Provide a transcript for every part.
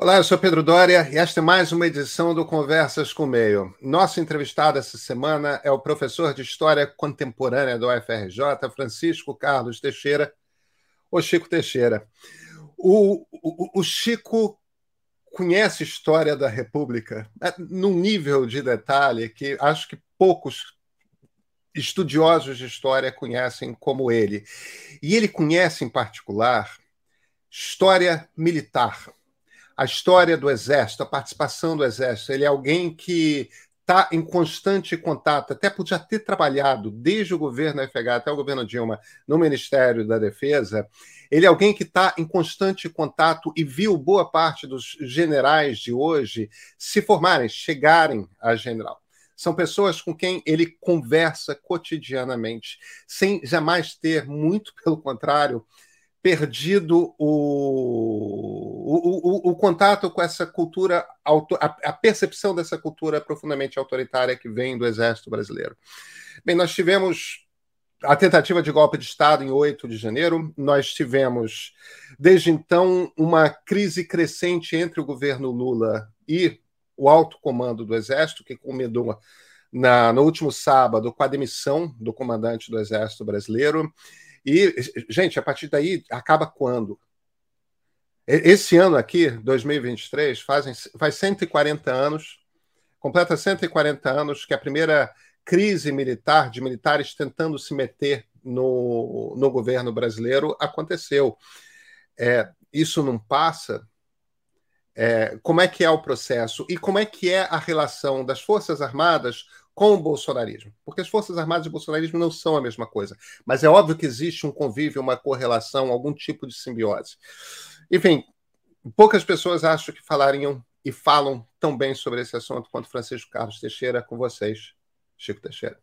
Olá, eu sou Pedro Doria e esta é mais uma edição do Conversas com o Meio. Nosso entrevistado essa semana é o professor de História Contemporânea do UFRJ, Francisco Carlos Teixeira, o Chico Teixeira. O, o, o Chico conhece história da República é, num nível de detalhe que acho que poucos estudiosos de história conhecem como ele. E ele conhece, em particular, história militar a história do Exército, a participação do Exército. Ele é alguém que está em constante contato, até por já ter trabalhado desde o governo FH até o governo Dilma no Ministério da Defesa. Ele é alguém que está em constante contato e viu boa parte dos generais de hoje se formarem, chegarem a general. São pessoas com quem ele conversa cotidianamente, sem jamais ter, muito pelo contrário, perdido o, o, o, o, contato com essa cultura, a, percepção dessa cultura profundamente autoritária que vem do Exército Brasileiro. Bem, nós tivemos a tentativa de golpe de Estado em 8 de janeiro, nós tivemos, desde então, uma crise crescente entre o governo Lula e o alto comando do Exército, que culminou na, no último sábado com a demissão do comandante do Exército Brasileiro. E, gente, a partir daí, acaba quando? Esse ano aqui, 2023, fazem, faz 140 anos, completa 140 anos que a primeira crise militar, de militares tentando se meter no, no governo brasileiro, aconteceu. É, isso não passa? É, como é que é o processo? E como é que é a relação das Forças Armadas com o bolsonarismo. Porque as Forças Armadas e o bolsonarismo não são a mesma coisa. Mas é óbvio que existe um convívio, uma correlação, algum tipo de simbiose. Enfim, poucas pessoas acham que falariam e falam tão bem sobre esse assunto quanto Francisco Carlos Teixeira com vocês, Chico Teixeira.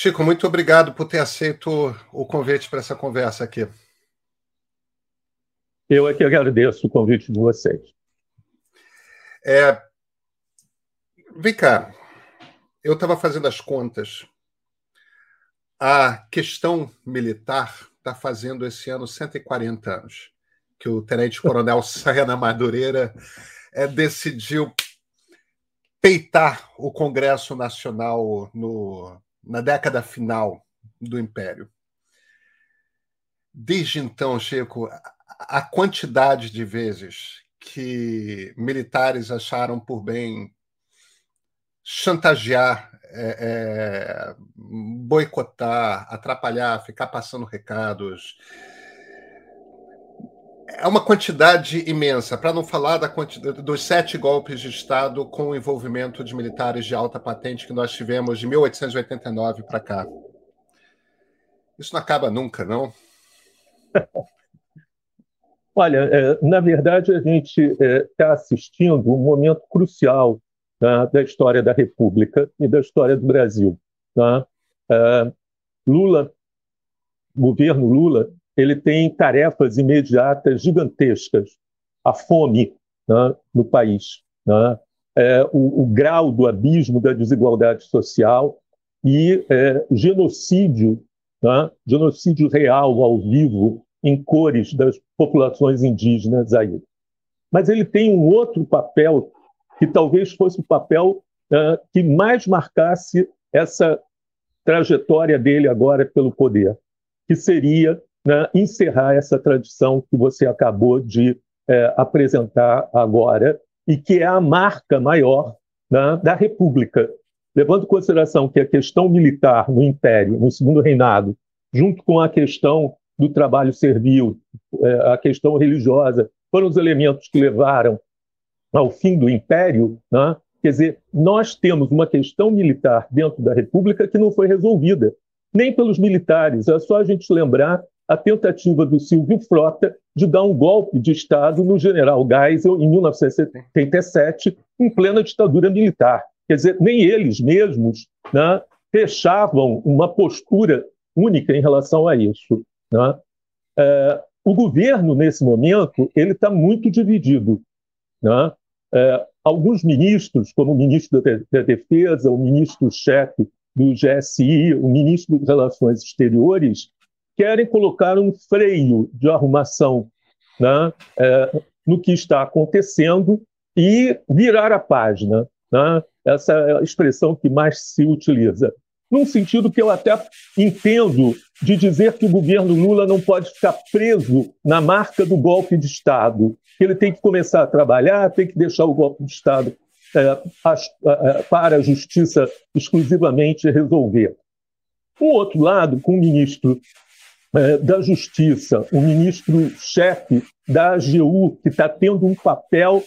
Chico, muito obrigado por ter aceito o convite para essa conversa aqui. Eu é que agradeço o convite de vocês. É... Vem cá, eu estava fazendo as contas. A questão militar está fazendo esse ano 140 anos que o tenente-coronel Sayana Madureira é, decidiu peitar o Congresso Nacional no, na década final do Império. Desde então, Chico, a quantidade de vezes que militares acharam por bem chantagear, é, é, boicotar, atrapalhar, ficar passando recados. É uma quantidade imensa, para não falar da quantidade dos sete golpes de Estado com o envolvimento de militares de alta patente que nós tivemos de 1889 para cá. Isso não acaba nunca, não? Olha, é, na verdade, a gente está é, assistindo um momento crucial tá, da história da República e da história do Brasil. Tá? É, Lula, governo Lula, ele tem tarefas imediatas gigantescas. A fome né, no país, né, é, o, o, grau do abismo da desigualdade social e é, genocídio, né, genocídio real, ao vivo, em cores das populações indígenas aí. Mas ele tem um outro papel que talvez fosse o papel uh, que mais marcasse essa trajetória dele agora pelo poder, que seria né, encerrar essa tradição que você acabou de é, apresentar agora e que é a marca maior né, da República. Levando em consideração que a questão militar no Império, no Segundo Reinado, junto com a questão do trabalho servil, é, a questão religiosa, foram os elementos que levaram ao fim do Império, né? quer dizer, nós temos uma questão militar dentro da República que não foi resolvida, nem pelos militares. É só a gente lembrar a tentativa do Silvio Frota de dar um golpe de Estado no general Geisel em 1977, em plena ditadura militar. Quer dizer, nem eles mesmos né, fechavam uma postura única em relação a isso. Né? É, o governo, nesse momento, ele está muito dividido. Né? É, alguns ministros, como o ministro da Defesa, o ministro-chefe do GSI, o ministro das Relações Exteriores, querem colocar um freio de arrumação né, é, no que está acontecendo e virar a página. Né? Essa é a expressão que mais se utiliza. Num sentido que eu até entendo de dizer que o governo Lula não pode ficar preso na marca do golpe de Estado, que ele tem que começar a trabalhar, tem que deixar o golpe de Estado é, é, para a justiça exclusivamente resolver. Por outro lado, com o ministro é, da Justiça, o ministro-chefe da AGU, que está tendo um papel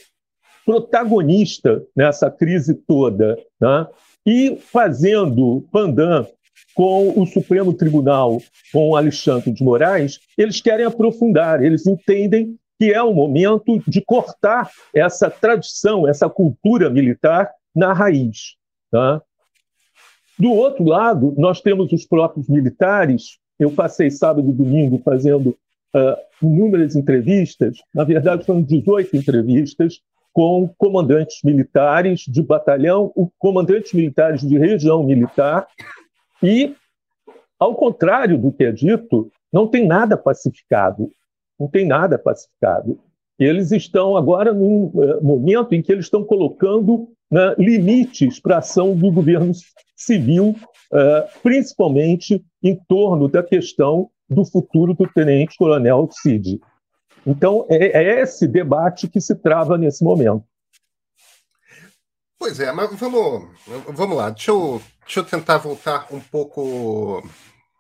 protagonista nessa crise toda, né? e fazendo pandan com o Supremo Tribunal, com Alexandre de Moraes, eles querem aprofundar, eles entendem que é o momento de cortar essa tradição, essa cultura militar na raiz. Tá? Do outro lado, nós temos os próprios militares. Eu passei sábado e domingo fazendo uh, inúmeras entrevistas, na verdade foram 18 entrevistas, com comandantes militares de batalhão, comandantes militares de região militar, e, ao contrário do que é dito, não tem nada pacificado não tem nada pacificado. Eles estão agora num uh, momento em que eles estão colocando né, limites para a ação do governo civil, uh, principalmente em torno da questão do futuro do tenente-coronel Cid. Então, é, é esse debate que se trava nesse momento. Pois é, mas vamos, vamos lá. Deixa eu, deixa eu tentar voltar um pouco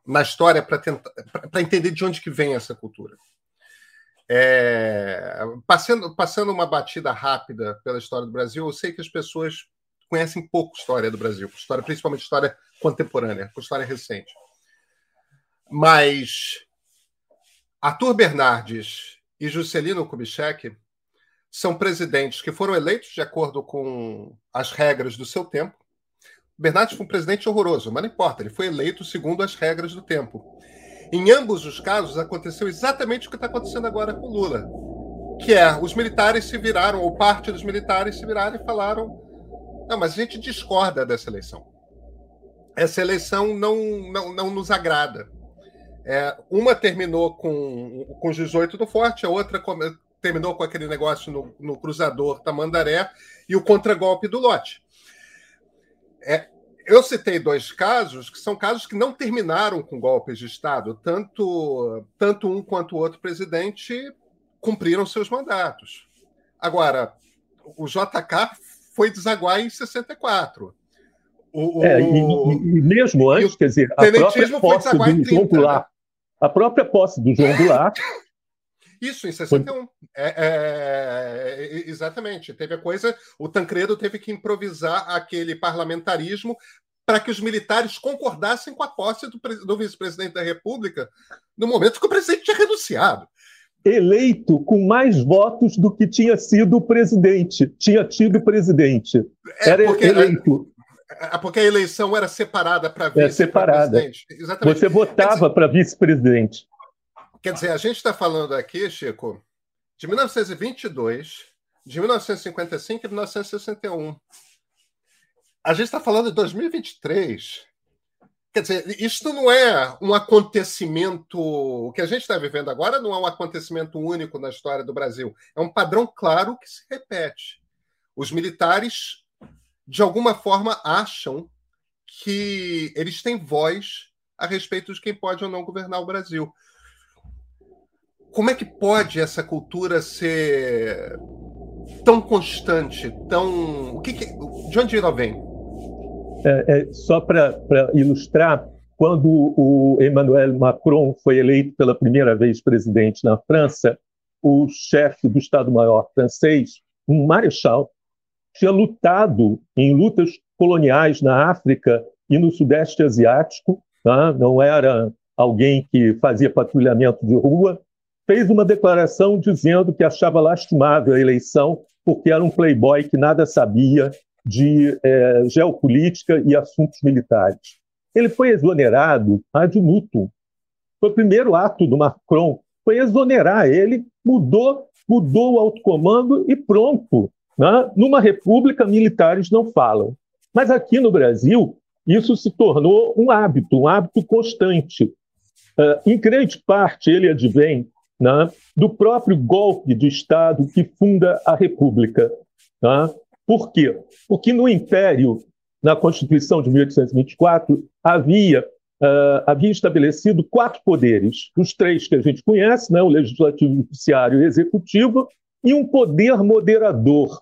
na história para entender de onde que vem essa cultura. É, passando, passando uma batida rápida pela história do Brasil, eu sei que as pessoas conhecem pouco história do Brasil, história, principalmente história contemporânea, história recente. Mas Arthur Bernardes e Juscelino Kubitschek são presidentes que foram eleitos de acordo com as regras do seu tempo. Bernardes foi um presidente horroroso, mas não importa, ele foi eleito segundo as regras do tempo. Em ambos os casos, aconteceu exatamente o que está acontecendo agora com Lula, que é os militares se viraram, ou parte dos militares se viraram e falaram: não, mas a gente discorda dessa eleição. Essa eleição não, não, não nos agrada. É, uma terminou com, com os 18 do Forte, a outra terminou com aquele negócio no, no cruzador Tamandaré e o contragolpe do Lote. É, eu citei dois casos que são casos que não terminaram com golpes de Estado. Tanto, tanto um quanto o outro presidente cumpriram seus mandatos. Agora, o JK foi desaguar em 64. O, é, e, e, mesmo antes, quer dizer, a própria posse do 30, João Goulart, a própria posse do João Goulart isso, em 61. É, é, é, exatamente. Teve a coisa. O Tancredo teve que improvisar aquele parlamentarismo para que os militares concordassem com a posse do, do vice-presidente da República no momento que o presidente tinha renunciado. Eleito com mais votos do que tinha sido o presidente, tinha tido presidente. É, era porque, eleito. É, porque a eleição era separada para vice-presidente. É separada. Exatamente. Você votava para vice-presidente. Quer dizer, a gente está falando aqui, Chico, de 1922, de 1955 e 1961. A gente está falando de 2023. Quer dizer, isto não é um acontecimento. O que a gente está vivendo agora não é um acontecimento único na história do Brasil. É um padrão claro que se repete. Os militares, de alguma forma, acham que eles têm voz a respeito de quem pode ou não governar o Brasil como é que pode essa cultura ser tão constante, tão. O que, que... De onde ela vem? É, é, só para ilustrar, quando o Emmanuel Macron foi eleito pela primeira vez presidente na França, o chefe do Estado-Maior francês, um marechal, tinha lutado em lutas coloniais na África e no Sudeste Asiático, tá? não era alguém que fazia patrulhamento de rua, fez uma declaração dizendo que achava lastimável a eleição porque era um playboy que nada sabia de é, geopolítica e assuntos militares. Ele foi exonerado ad nutum. Foi o primeiro ato do Macron, foi exonerar ele, mudou, mudou o autocomando e pronto. Né? Numa república, militares não falam. Mas aqui no Brasil, isso se tornou um hábito, um hábito constante. Uh, em grande parte, ele advém né, do próprio golpe de Estado que funda a República. Né? Por quê? Porque no Império, na Constituição de 1824, havia, uh, havia estabelecido quatro poderes: os três que a gente conhece, né, o legislativo, o judiciário e o executivo, e um poder moderador,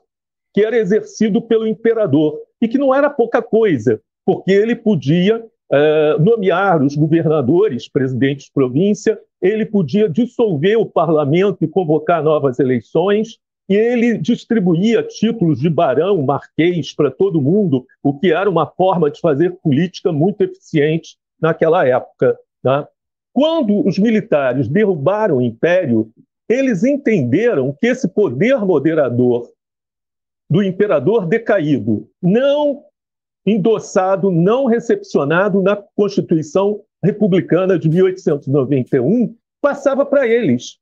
que era exercido pelo imperador, e que não era pouca coisa, porque ele podia uh, nomear os governadores, presidentes de província, ele podia dissolver o parlamento e convocar novas eleições, e ele distribuía títulos de barão, marquês para todo mundo, o que era uma forma de fazer política muito eficiente naquela época. Né? Quando os militares derrubaram o império, eles entenderam que esse poder moderador do imperador decaído, não endossado, não recepcionado na Constituição Republicana de 1891, passava para eles.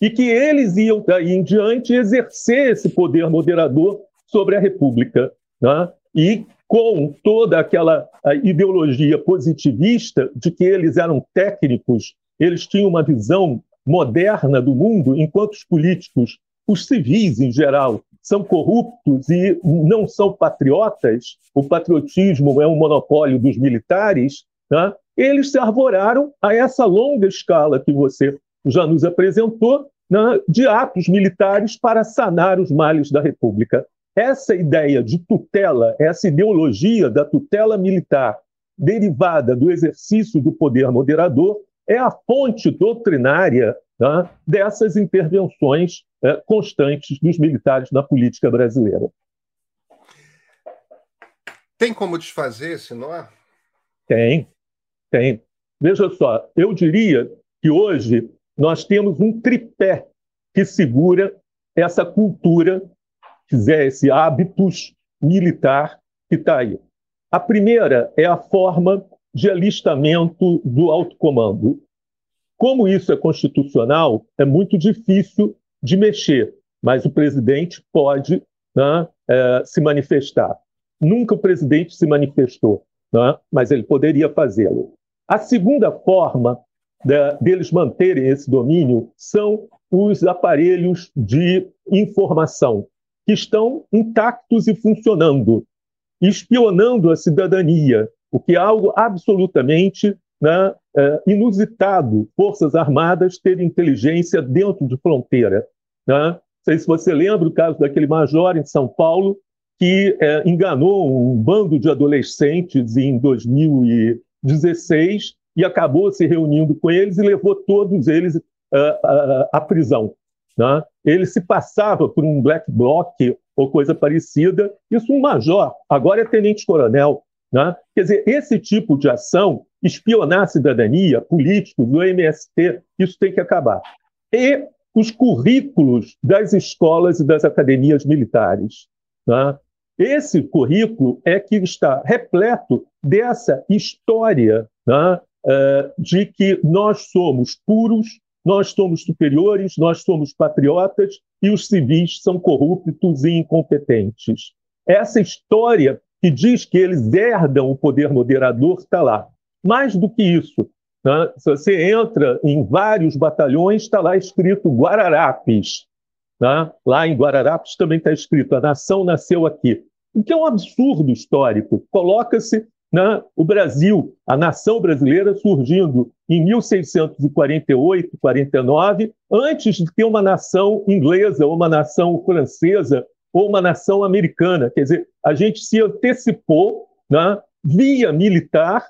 E que eles iam, daí em diante, exercer esse poder moderador sobre a República. Né? E com toda aquela ideologia positivista de que eles eram técnicos, eles tinham uma visão moderna do mundo, enquanto os políticos, os civis em geral, são corruptos e não são patriotas, o patriotismo é um monopólio dos militares, né? Eles se arvoraram a essa longa escala que você já nos apresentou né, de atos militares para sanar os males da República. Essa ideia de tutela, essa ideologia da tutela militar derivada do exercício do poder moderador, é a fonte doutrinária né, dessas intervenções é, constantes dos militares na política brasileira. Tem como desfazer esse nó? Tem, tem. Veja só, eu diria que hoje nós temos um tripé que segura essa cultura, quiser, esse hábitos militar que está aí. A primeira é a forma de alistamento do alto comando. Como isso é constitucional, é muito difícil de mexer, mas o presidente pode né, é, se manifestar. Nunca o presidente se manifestou, né, mas ele poderia fazê-lo. A segunda forma de, deles manterem esse domínio são os aparelhos de informação, que estão intactos e funcionando, espionando a cidadania, o que é algo absolutamente né, é, inusitado Forças Armadas terem inteligência dentro de fronteira. Né? Não sei se você lembra o caso daquele major em São Paulo que é, enganou um bando de adolescentes em 2016 e acabou se reunindo com eles e levou todos eles uh, uh, à prisão. Né? Ele se passava por um black bloc ou coisa parecida, isso um major, agora é tenente-coronel. Né? Quer dizer, esse tipo de ação espionar a cidadania, políticos, do MST, isso tem que acabar. E os currículos das escolas e das academias militares. Né? Esse currículo é que está repleto dessa história né, uh, de que nós somos puros, nós somos superiores, nós somos patriotas e os civis são corruptos e incompetentes. Essa história que diz que eles herdam o poder moderador está lá. Mais do que isso, né? se você entra em vários batalhões, está lá escrito Guararapes. Né? Lá em Guararapes também está escrito: a nação nasceu aqui. O que é um absurdo histórico. Coloca-se o Brasil, a nação brasileira surgindo em 1648, 49, antes de ter uma nação inglesa, ou uma nação francesa, ou uma nação americana. Quer dizer, a gente se antecipou né, via militar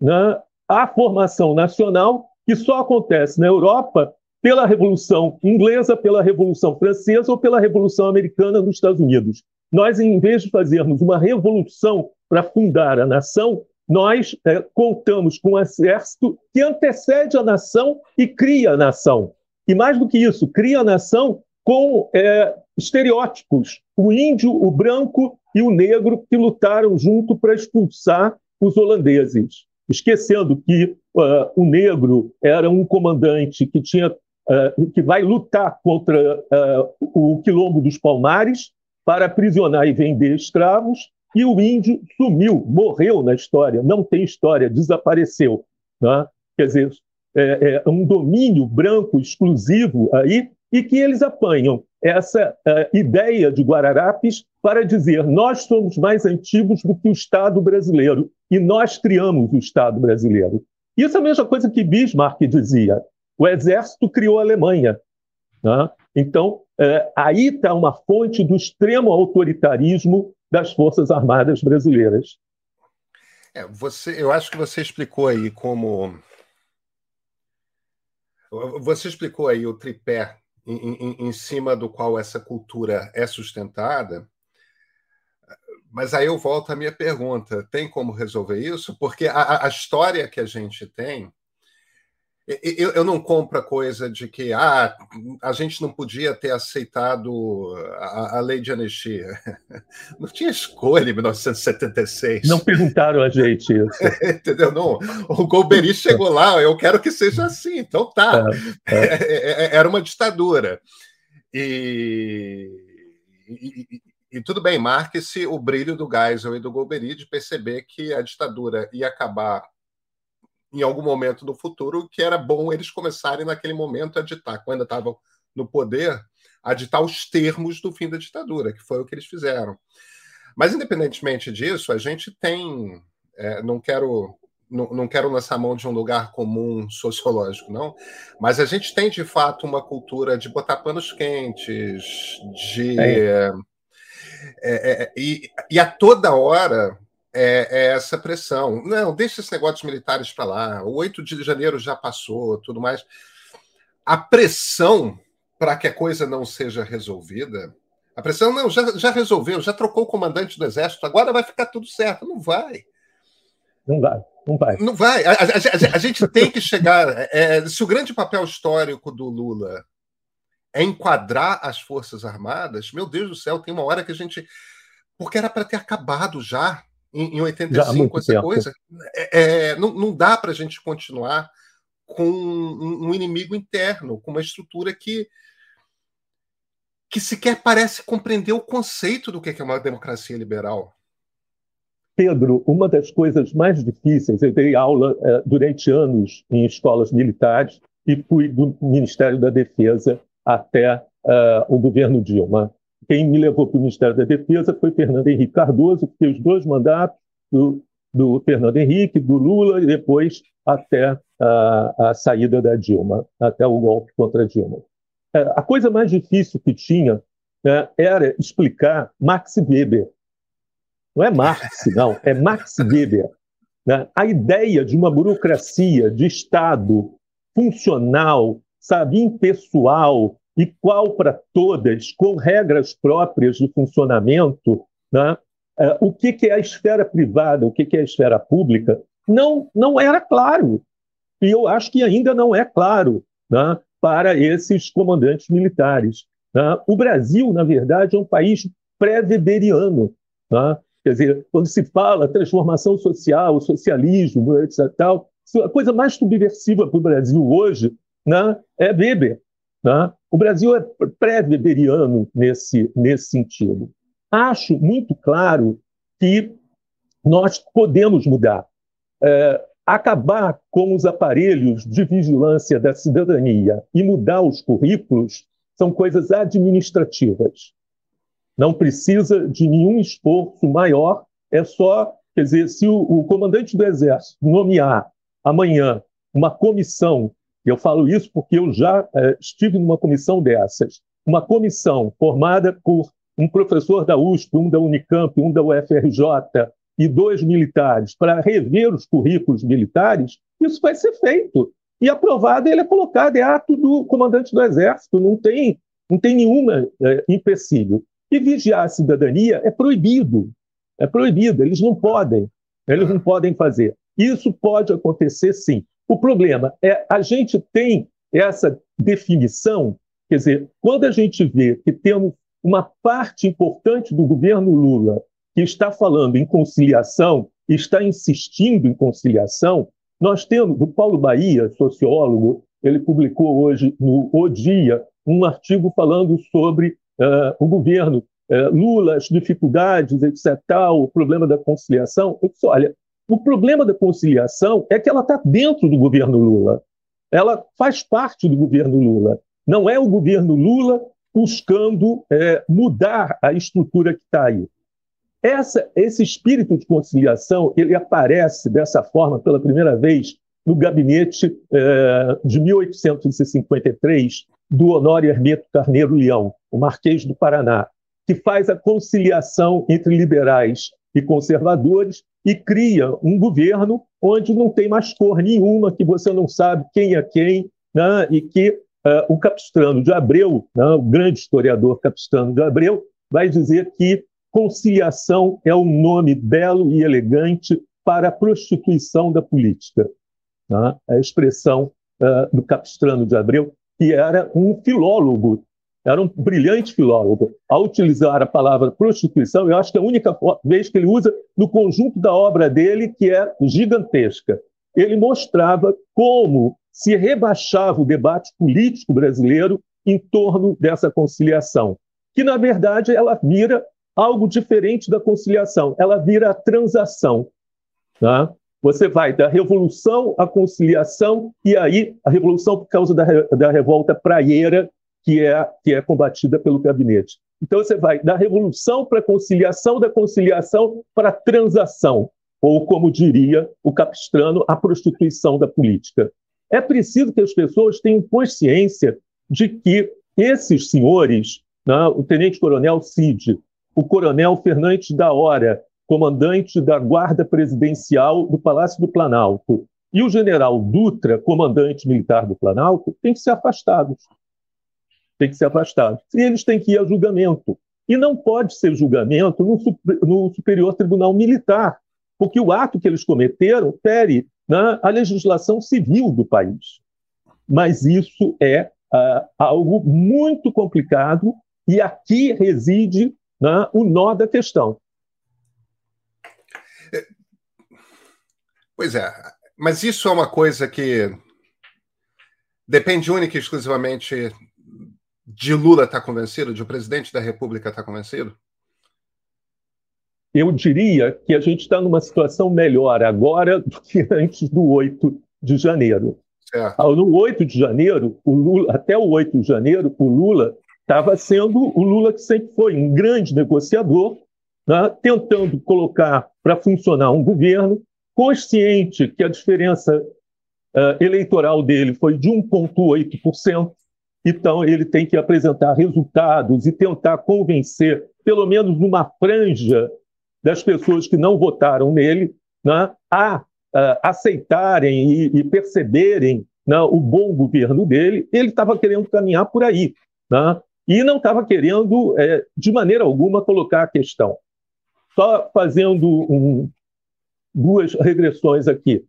né, a formação nacional, que só acontece na Europa pela Revolução Inglesa, pela Revolução Francesa ou pela Revolução Americana nos Estados Unidos. Nós, em vez de fazermos uma revolução para fundar a nação, nós é, contamos com um exército que antecede a nação e cria a nação. E mais do que isso, cria a nação com é, estereótipos: o índio, o branco e o negro que lutaram junto para expulsar os holandeses esquecendo que uh, o negro era um comandante que tinha uh, que vai lutar contra uh, o quilombo dos Palmares para aprisionar e vender escravos, e o índio sumiu, morreu na história, não tem história, desapareceu. Né? Quer dizer, é, é um domínio branco exclusivo aí, e que eles apanham essa uh, ideia de Guararapes para dizer nós somos mais antigos do que o Estado brasileiro e nós criamos o Estado brasileiro. Isso é a mesma coisa que Bismarck dizia. O exército criou a Alemanha. Né? Então, uh, aí está uma fonte do extremo autoritarismo das Forças Armadas brasileiras. É, você, eu acho que você explicou aí como. Você explicou aí o tripé em, em, em cima do qual essa cultura é sustentada. Mas aí eu volto à minha pergunta: tem como resolver isso? Porque a, a história que a gente tem eu, eu, não compro a coisa de que ah, a gente não podia ter aceitado a, a lei de anistia. Não tinha escolha em 1976. Não perguntaram a gente isso. Entendeu? Não, o Golbery chegou lá, eu quero que seja assim, então tá. É, é. é, é era uma ditadura. E, e, e, e tudo bem, marque-se o brilho do Geisel e do Golbery de perceber que a ditadura ia acabar em algum momento no futuro, que era bom eles começarem naquele momento a ditar, quando estavam no poder, a ditar os termos do fim da ditadura, que foi o que eles fizeram. Mas, independentemente disso, a gente tem. É, não quero. Não, não quero lançar mão de um lugar comum sociológico, não, mas a gente tem de fato uma cultura de botar panos quentes, de. É. É, é e, e a toda hora é, é, essa pressão. Não, deixa esses negócios militares para lá. O 8 de janeiro já passou, tudo mais. A pressão para que a coisa não seja resolvida. A pressão não, já, já resolveu, já trocou o comandante do exército, agora vai ficar tudo certo. Não vai. Não vai, não vai. Não vai. A, a, a, a gente tem que chegar. É, se o grande papel histórico do Lula é enquadrar as Forças Armadas, meu Deus do céu, tem uma hora que a gente. Porque era para ter acabado já em, em 85, essa tempo. coisa. É, é, não, não dá para a gente continuar com um, um, inimigo interno, com uma estrutura que que sequer parece compreender o conceito do que é uma democracia liberal. Pedro, uma das coisas mais difíceis, eu dei aula eh, durante anos em escolas militares e fui do Ministério da Defesa até uh, o governo Dilma. Quem me levou para o Ministério da Defesa foi Fernando Henrique Cardoso, que fez dois mandatos do, do Fernando Henrique, do Lula, e depois até a, a saída da Dilma, até o golpe contra a Dilma. É, a coisa mais difícil que tinha né, era explicar Max Weber. Não é Marx, não, é Max Weber. Né? A ideia de uma burocracia de Estado funcional, sabe, impessoal, igual para todas, com regras próprias de funcionamento, né? É, o que, é a esfera privada, o que, que é a esfera pública, não, não era claro. E eu acho que ainda não é claro né, para esses comandantes militares. Né? O Brasil, na verdade, é um país pré-weberiano. Né? Quer dizer, quando se fala transformação social, socialismo, etc. Tal, a coisa mais subversiva para o Brasil hoje né, é Weber. Né? O Brasil é pré-weberiano nesse, nesse sentido. Acho muito claro que nós podemos mudar. É, acabar com os aparelhos de vigilância da cidadania e mudar os currículos são coisas administrativas. Não precisa de nenhum esforço maior, é só, quer dizer, se o, o comandante do Exército nomear amanhã uma comissão eu falo isso porque eu já é, estive numa comissão dessas, uma comissão formada por um professor da USP, um da Unicamp, um da UFRJ e dois militares para rever os currículos militares, isso vai ser feito. E aprovado, ele é colocado, é ato do comandante do Exército, não tem, não tem nenhuma é, empecilho. E vigiar a cidadania é proibido, é proibido, eles não podem, eles não podem fazer. Isso pode acontecer sim. O problema é a gente tem essa definição, quer dizer, quando a gente vê que temos uma parte importante do governo Lula que está falando em conciliação, está insistindo em conciliação, nós temos o Paulo Bahia, sociólogo, ele publicou hoje no O Dia um artigo falando sobre uh, o governo é, Lula, as dificuldades, etc., tal, o problema da conciliação. Eu disse, olha, o problema da conciliação é que ela está dentro do governo Lula. Ela faz parte do governo Lula. Não é o governo Lula buscando é, mudar a estrutura que está aí. Essa, esse espírito de conciliação ele aparece dessa forma pela primeira vez no gabinete é, de 1853 do Honório Hermeto Carneiro Leão, o Marquês do Paraná, que faz a conciliação entre liberais e conservadores e cria um governo onde não tem mais cor nenhuma, que você não sabe quem é quem, né? e que uh, o Capistrano de Abreu, né? o grande historiador Capistrano de Abreu, vai dizer que conciliação é um nome belo e elegante para a prostituição da política. Né? A expressão uh, do Capistrano de Abreu, que era um filólogo era um brilhante filólogo. Ao utilizar a palavra prostituição, eu acho que é a única vez que ele usa no conjunto da obra dele, que é gigantesca. Ele mostrava como se rebaixava o debate político brasileiro em torno dessa conciliação, que na verdade ela vira algo diferente da conciliação, ela vira a transação. Tá? Você vai da revolução à conciliação, e aí a revolução por causa da, da revolta praieira que é, que é combatida pelo gabinete. Então você vai da revolução para a conciliação, da conciliação para a transação, ou como diria o Capistrano, a prostituição da política. É preciso que as pessoas tenham consciência de que esses senhores, né, o tenente-coronel Cid, o coronel Fernandes da Hora, comandante da Guarda Presidencial do Palácio do Planalto, e o general Dutra, comandante militar do Planalto, têm que ser afastados tem que ser afastado. E eles têm que ir a julgamento. E não pode ser julgamento no, no Superior Tribunal Militar, porque o ato que eles cometeram fere né, a legislação civil do país. Mas isso é uh, algo muito complicado e aqui reside né, o nó da questão. Pois é, mas isso é uma coisa que depende única e exclusivamente de Lula estar tá convencido, de o presidente da República estar tá convencido? Eu diria que a gente está numa situação melhor agora do que antes do 8 de janeiro. Certo. No 8 de janeiro, o Lula, até o 8 de janeiro, o Lula estava sendo o Lula que sempre foi um grande negociador, né, tentando colocar para funcionar um governo, consciente que a diferença uh, eleitoral dele foi de 1,8%, então, ele tem que apresentar resultados e tentar convencer, pelo menos numa franja das pessoas que não votaram nele, né, a, a, aceitarem e, e perceberem né, o bom governo dele. Ele estava querendo caminhar por aí. Né, e não estava querendo, é, de maneira alguma, colocar a questão. Só fazendo um, duas regressões aqui.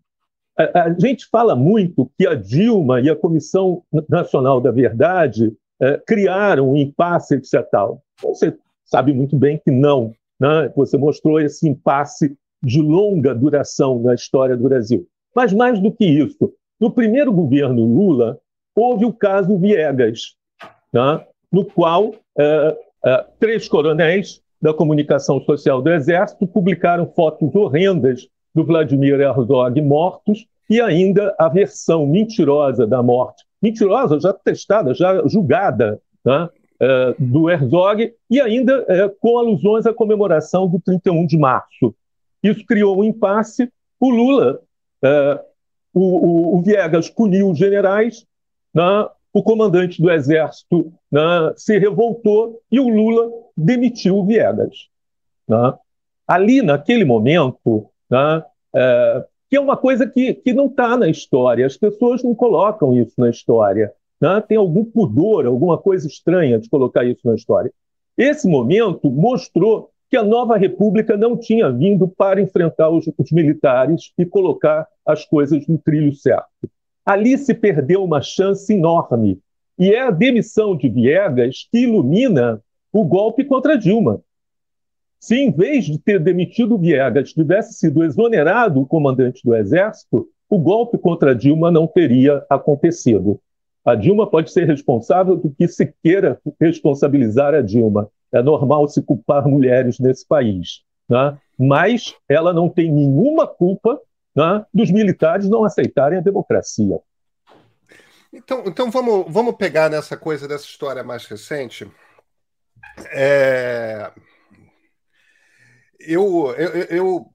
A, a, gente fala muito que a Dilma e a Comissão Nacional da Verdade é, criaram um impasse, etc. Tal. Você sabe muito bem que não. Né? Você mostrou esse impasse de longa duração na história do Brasil. Mas mais do que isso, no primeiro governo Lula, houve o caso Viegas, né? no qual é, é, três coronéis da comunicação social do Exército publicaram fotos horrendas do Vladimir Herzog mortos e ainda a versão mentirosa da morte, mentirosa, já testada, já julgada, né, é, do Herzog, e ainda é, com alusões à comemoração do 31 de março. Isso criou um impasse. O Lula, é, o, o, o, Viegas puniu os generais, né, o comandante do exército né, se revoltou e o Lula demitiu o Viegas. Né. Ali, naquele momento, né? É, que é uma coisa que, que não está na história, as pessoas não colocam isso na história. Né? Tem algum pudor, alguma coisa estranha de colocar isso na história. Esse momento mostrou que a nova república não tinha vindo para enfrentar os, os militares e colocar as coisas no trilho certo. Ali se perdeu uma chance enorme. E é a demissão de Viegas que ilumina o golpe contra Dilma. Se, em vez de ter demitido Viegas, tivesse sido exonerado o comandante do Exército, o golpe contra Dilma não teria acontecido. A Dilma pode ser responsável do que se queira responsabilizar a Dilma. é normal se culpar mulheres nesse país. Né? Mas ela não tem nenhuma culpa né, dos militares não aceitarem a democracia. Então, então vamos, vamos pegar nessa coisa dessa história mais recente. É... Eu, eu, eu,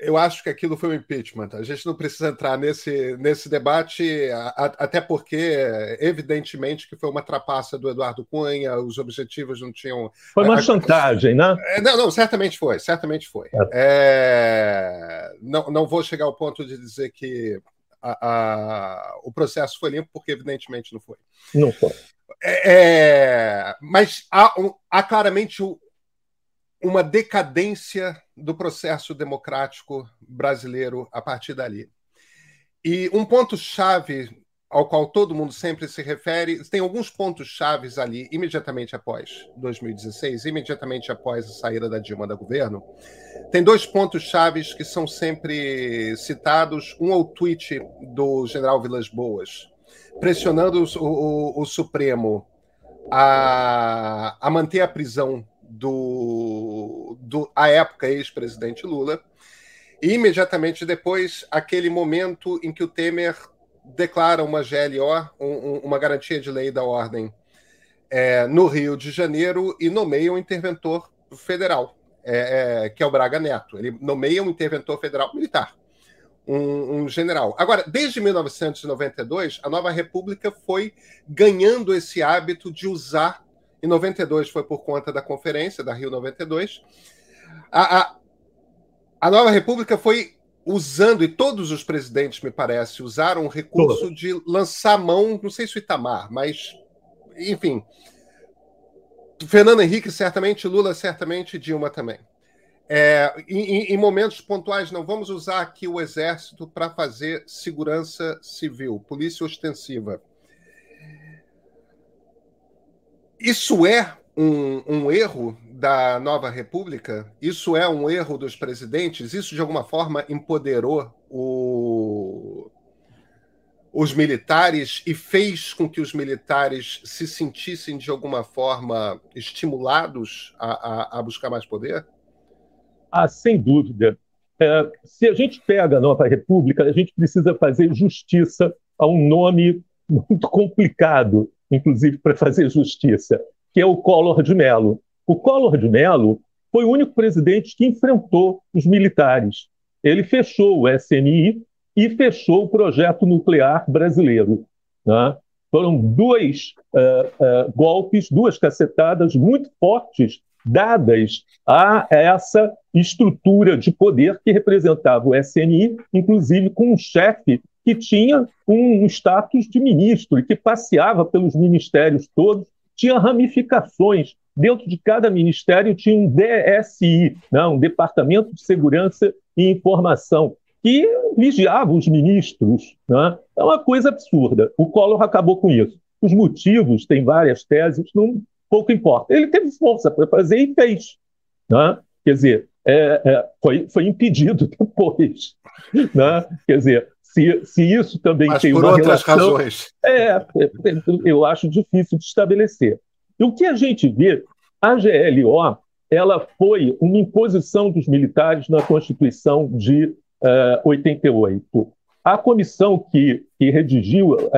eu acho que aquilo foi um impeachment. A gente não precisa entrar nesse, nesse debate, a, a, até porque, evidentemente, que foi uma trapaça do Eduardo Cunha, os objetivos não tinham. Foi uma a, chantagem, né? É, não, não, certamente foi, certamente foi. É. É, não, não vou chegar ao ponto de dizer que o processo foi limpo, porque, evidentemente, não foi. Não foi. É, é mas há, há claramente uma decadência do processo democrático brasileiro a partir dali. E um ponto-chave ao qual todo mundo sempre se refere, tem alguns pontos chaves ali, imediatamente após 2016, imediatamente após a saída da Dilma da governo. Tem dois pontos chaves que são sempre citados. Um é o tweet do general Vilas Boas, pressionando o, o, o Supremo a, a manter a prisão do, do à época ex-presidente Lula. E imediatamente depois, aquele momento em que o Temer declara uma GLO, um, uma garantia de lei da ordem, é, no Rio de Janeiro e nomeia um interventor federal, é, é, que é o Braga Neto. Ele nomeia um interventor federal militar, um, um, general. Agora, desde 1992, a nova República foi ganhando esse hábito de usar em 92 foi por conta da conferência da Rio 92. A, a, a Nova República foi usando, e todos os presidentes, me parece, usaram o recurso de lançar mão, não sei se o Itamar, mas, enfim. Fernando Henrique, certamente, Lula, certamente, Dilma também. É, em, em, momentos pontuais, não vamos usar aqui o Exército para fazer segurança civil, polícia ostensiva. Isso é um, um, erro da nova república? Isso é um erro dos presidentes? Isso, de alguma forma, empoderou o, os militares e fez com que os militares se sentissem, de alguma forma, estimulados a, a, a buscar mais poder? Ah, sem dúvida. É, se a gente pega a nova república, a gente precisa fazer justiça a um nome muito complicado inclusive para fazer justiça, que é o Collor de Mello. O Collor de Mello foi o único presidente que enfrentou os militares. Ele fechou o SNI e fechou o projeto nuclear brasileiro. Né? Foram dois uh, uh, golpes, duas cacetadas muito fortes dadas a essa estrutura de poder que representava o SNI, inclusive com um chefe que tinha um status de ministro e que passeava pelos ministérios todos, tinha ramificações. Dentro de cada ministério tinha um DSI, né, um Departamento de Segurança e Informação, que vigiava os ministros. Né? É uma coisa absurda. O Collor acabou com isso. Os motivos, tem várias teses, não pouco importa. Ele teve força para fazer e fez. Né? Quer dizer, é, é, foi, foi impedido depois. Né? Quer dizer, se, se isso também Mas tem por uma outras relação, razões. É, é, eu acho difícil de estabelecer. E o que a gente vê, a GLO, ela foi uma imposição dos militares na Constituição de uh, eh, 88. A comissão que, que redigiu uh,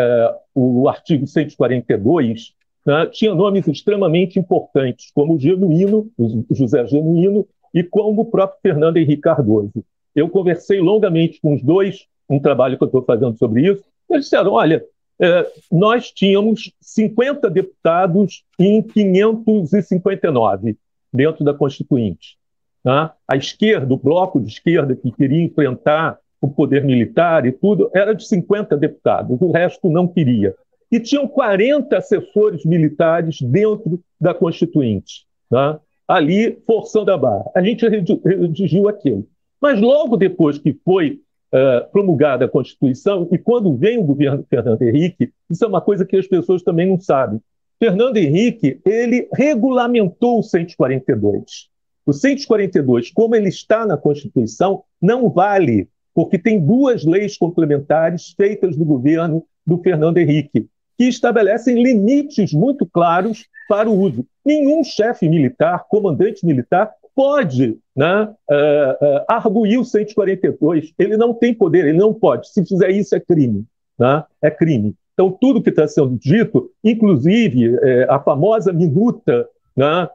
o artigo 142 né, tinha nomes extremamente importantes, como o Genuíno, o José Genuíno, e como o próprio Fernando Henrique Cardoso. Eu conversei longamente com os dois, um trabalho que eu estou fazendo sobre isso. Eles disseram: olha, é, nós tínhamos 50 deputados em 559 dentro da Constituinte. Tá? A esquerda, o bloco de esquerda que queria enfrentar o poder militar e tudo, era de 50 deputados, o resto não queria. E tinham 40 assessores militares dentro da Constituinte, tá? ali forçando a barra. A gente redigiu aquilo. Mas logo depois que foi uh, promulgada a Constituição, e quando vem o governo Fernando Henrique, isso é uma coisa que as pessoas também não sabem. Fernando Henrique, ele regulamentou o 142. O 142, como ele está na Constituição, não vale, porque tem duas leis complementares feitas no governo do Fernando Henrique, que estabelecem limites muito claros para o uso. Nenhum chefe militar, comandante militar, pode né, uh, uh, arguir o 142. Ele não tem poder, ele não pode. Se fizer isso, é crime. Né? É crime. Então, tudo que está sendo dito, inclusive é, a famosa minuta né,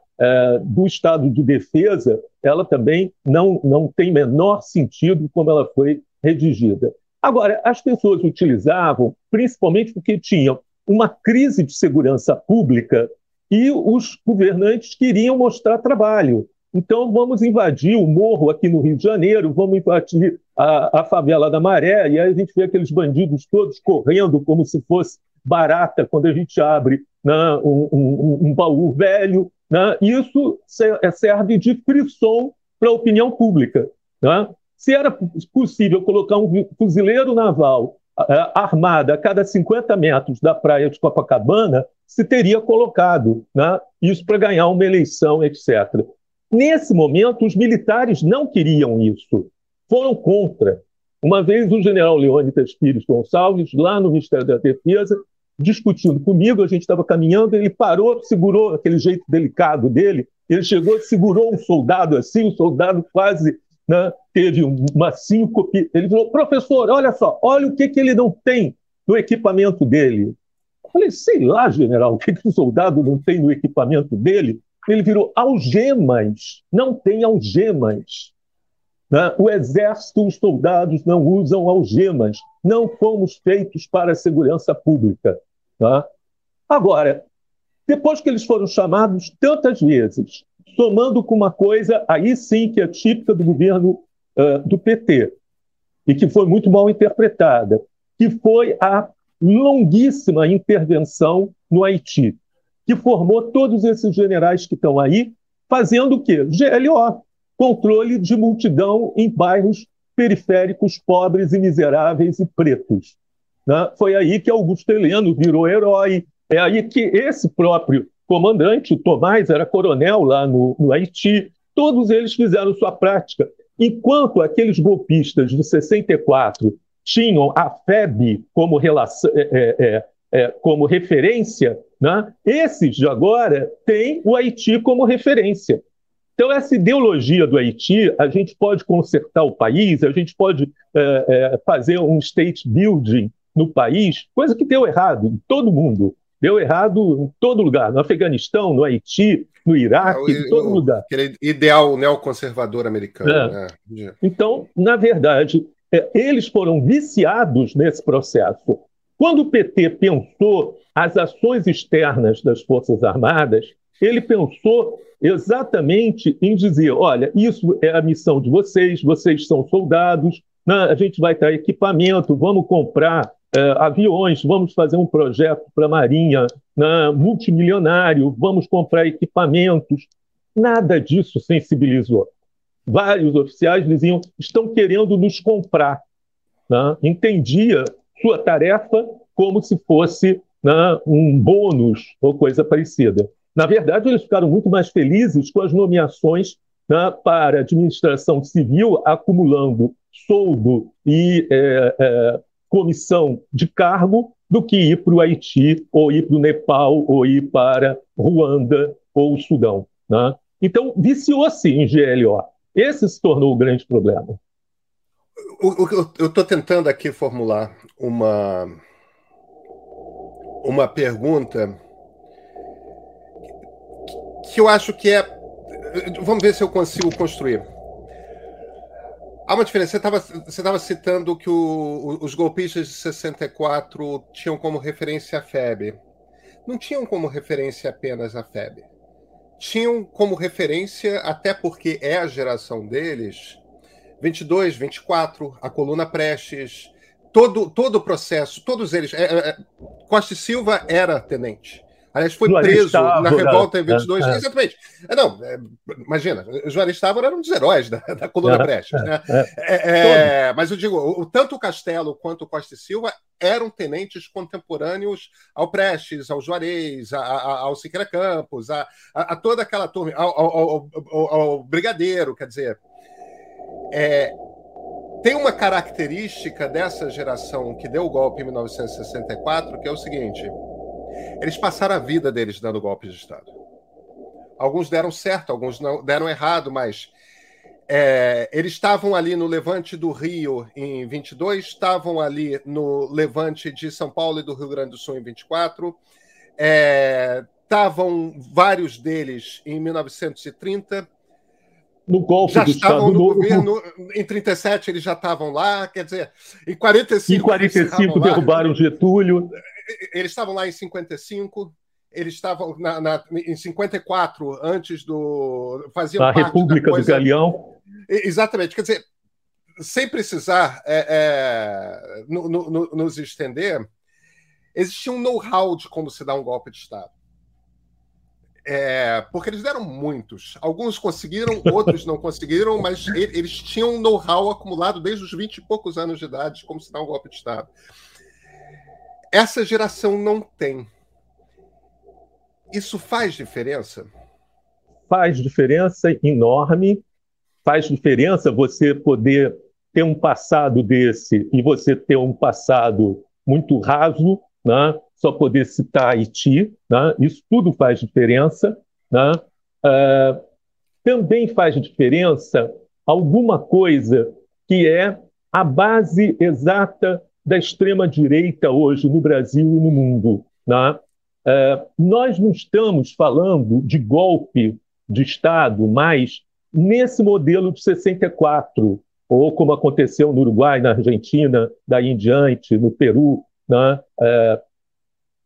do Estado de Defesa, ela também não, não tem menor sentido como ela foi redigida. Agora, as pessoas utilizavam principalmente porque tinham uma crise de segurança pública e os governantes queriam mostrar trabalho. Então, vamos invadir o morro aqui no Rio de Janeiro, vamos invadir a, a favela da Maré, e aí a gente vê aqueles bandidos todos correndo como se fosse barata quando a gente abre né, um, um, um, baú velho. Né? Isso é, serve de frisson para a opinião pública. Né? Se era possível colocar um fuzileiro naval armado a cada 50 metros da praia de Copacabana, se teria colocado né? isso para ganhar uma eleição, etc. Nesse momento, os militares não queriam isso, foram contra. Uma vez o general Leônidas Pires Gonçalves, lá no Ministério da Defesa, discutindo comigo, a gente estava caminhando, ele parou, segurou aquele jeito delicado dele, ele chegou, segurou um soldado assim, o soldado quase né, teve uma síncope. Ele falou: professor, olha só, olha o que, que ele não tem no equipamento dele. Eu falei: sei lá, general, o que, que o soldado não tem no equipamento dele? Ele virou algemas, não tem algemas. Né? O exército, os soldados não usam algemas, não fomos feitos para a segurança pública. Tá? Agora, depois que eles foram chamados tantas vezes, somando com uma coisa aí sim que é típica do governo uh, do PT, e que foi muito mal interpretada, que foi a longuíssima intervenção no Haiti que formou todos esses generais que estão aí, fazendo o quê? GLO, controle de multidão em bairros periféricos, pobres e miseráveis e pretos. Né? Foi aí que Augusto Heleno virou herói, é aí que esse próprio comandante, o Tomás, era coronel lá no, no Haiti, todos eles fizeram sua prática. Enquanto aqueles golpistas de 64 tinham a FEB como, relação, é, é, é, como referência, né? Esses de agora têm o Haiti como referência. Então, essa ideologia do Haiti, a gente pode consertar o país, a gente pode é, é, fazer um state building no país, coisa que deu errado em todo mundo. Deu errado em todo lugar, no Afeganistão, no Haiti, no Iraque, é, em todo o, lugar. Aquele ideal neoconservador americano. É. Né? Então, na verdade, é, eles foram viciados nesse processo. Quando o PT pensou as ações externas das Forças Armadas, ele pensou exatamente em dizer: olha, isso é a missão de vocês, vocês são soldados, né? a gente vai ter equipamento, vamos comprar é, aviões, vamos fazer um projeto para a Marinha né? multimilionário, vamos comprar equipamentos. Nada disso sensibilizou. Vários oficiais diziam: estão querendo nos comprar. Né? Entendia sua tarefa como se fosse né, um bônus ou coisa parecida. Na verdade, eles ficaram muito mais felizes com as nomeações né, para a administração civil, acumulando soldo e é, é, comissão de cargo, do que ir para o Haiti, ou ir para o Nepal, ou ir para Ruanda ou o Sudão. Né? Então, viciou-se em GLO. Esse se tornou o grande problema eu estou tentando aqui formular uma, uma pergunta que eu acho que é. Vamos ver se eu consigo construir. Há uma diferença. Você estava citando que o, os golpistas de 64 tinham como referência a FEB. Não tinham como referência apenas a FEB. Tinham como referência, até porque é a geração deles, 22, 24, a coluna Prestes, todo, todo o processo, todos eles. É, é, é Costa e Silva era tenente. Aliás, foi preso na revolta em 22. É, é. Exatamente. É, não, é, imagina, Juarez Távora era um dos heróis da, da coluna Prestes. Né? É, mas eu digo, o, tanto o Castelo quanto o Costa e Silva eram tenentes contemporâneos ao Prestes, ao Juarez, a, a, ao Siqueira Campos, a, a, toda aquela turma, ao, ao, ao, ao Brigadeiro, quer dizer. É, tem uma característica dessa geração que deu o golpe em 1964, que é o seguinte: Eles passaram a vida deles dando golpes de Estado. Alguns deram certo, alguns não deram errado, mas é, eles estavam ali no levante do Rio em 22, estavam ali no levante de São Paulo e do Rio Grande do Sul em 24, é, estavam vários deles em 1930. No golpe já do estavam Estado no Novo. governo, em 37 eles já estavam lá, quer dizer, em 45. Em 45 derrubaram Getúlio. Eles estavam lá em 55, eles estavam na, na, em 54, antes do. faziam a República coisa... do Galeão. Exatamente, quer dizer, sem precisar é, é, no, no, nos estender, existia um know-how de como se dá um golpe de Estado. É, porque eles deram muitos. Alguns conseguiram, outros não conseguiram, mas eles tinham know-how acumulado desde os 20 e poucos anos de idade de como se dá um golpe de Estado. Essa geração não tem. Isso faz diferença? Faz diferença enorme. Faz diferença você poder ter um passado desse e você ter um passado muito raso, né? Só poder citar Haiti. Né? Isso tudo faz diferença. Né? Uh, também faz diferença alguma coisa que é a base exata da extrema-direita hoje no Brasil e no mundo. Né? Uh, nós não estamos falando de golpe de Estado, mas nesse modelo de 64, ou como aconteceu no Uruguai, na Argentina, daí em diante, no Peru. Né? Uh,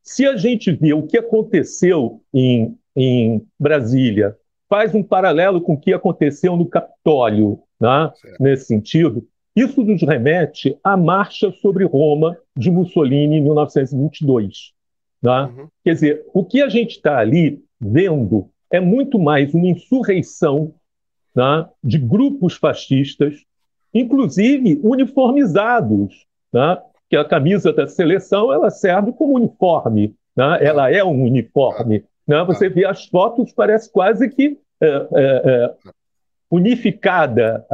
se a gente vê o que aconteceu em, em Brasília, faz um paralelo com o que aconteceu no Capitólio, né? nesse sentido, isso nos remete à marcha sobre Roma de Mussolini em 1922. Né? Uhum. Quer dizer, o que a gente está ali vendo é muito mais uma insurreição né, de grupos fascistas, inclusive uniformizados, né? Que a camisa da seleção ela serve como uniforme, né? ela é um uniforme. Né? Você vê as fotos, parece quase que é, é, é, unificada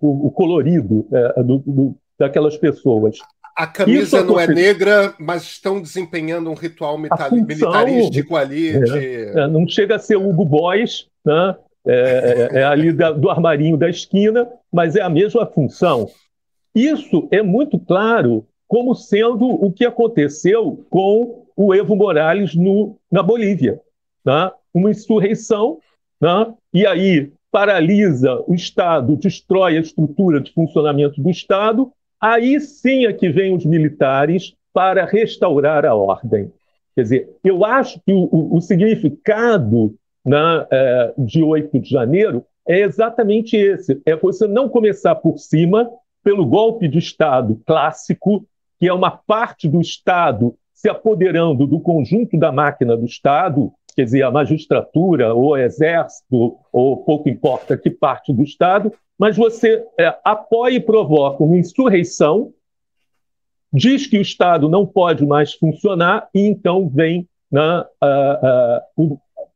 o, o, colorido é, do, do, daquelas pessoas. A camisa não é negra, mas estão desempenhando um ritual função, militarístico ali. É, de... É, não chega a ser Hugo Boys, né? é, ali da, do armarinho da esquina, mas é a mesma função. Isso é muito claro como sendo o que aconteceu com o Evo Morales no, na Bolívia. Né? Uma insurreição, né? e aí paralisa o Estado, destrói a estrutura de funcionamento do Estado, aí sim é que vêm os militares para restaurar a ordem. Quer dizer, eu acho que o, o, o significado né, é, de 8 de janeiro é exatamente esse: é você não começar por cima, pelo golpe de Estado clássico, que é uma parte do Estado se apoderando do conjunto da máquina do Estado, quer dizer, a magistratura ou o exército, ou pouco importa que parte do Estado, mas você é, apoia e provoca uma insurreição, diz que o Estado não pode mais funcionar, e então vem né,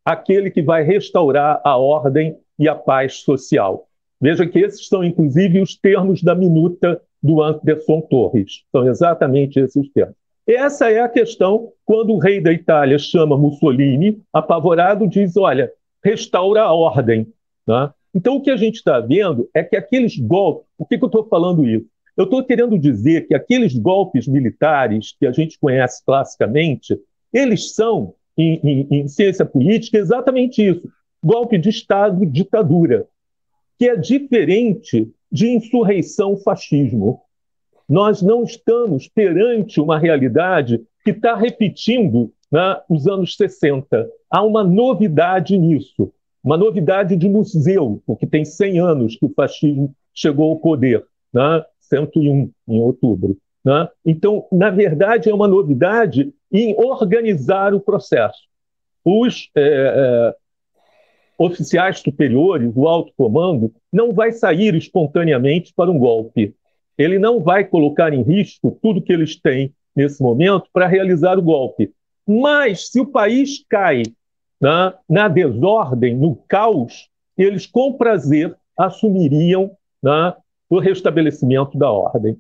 aquele que vai restaurar a ordem e a paz social. Veja que esses são, inclusive, os termos da minuta do Anderson Torres. São exatamente esses termos. Essa é a questão quando o rei da Itália chama Mussolini, apavorado, diz: olha, restaura a ordem. Né? Então, o que a gente está vendo é que aqueles golpes. Por que, que eu estou falando isso? Eu estou querendo dizer que aqueles golpes militares que a gente conhece classicamente, eles são, em, em, em ciência política, exatamente isso: golpe de Estado, ditadura, que é diferente de insurreição fascismo. Nós não estamos perante uma realidade que está repetindo né, os anos 60. Há uma novidade nisso, uma novidade de museu, porque tem 100 anos que o fascismo chegou ao poder, né, 101 em outubro. Né? Então, na verdade, é uma novidade em organizar o processo. Os é, oficiais superiores, o alto comando, não vai sair espontaneamente para um golpe. Ele não vai colocar em risco tudo que eles têm nesse momento para realizar o golpe. Mas se o país cai na, na desordem, no caos, eles com prazer assumiriam né, o restabelecimento da ordem.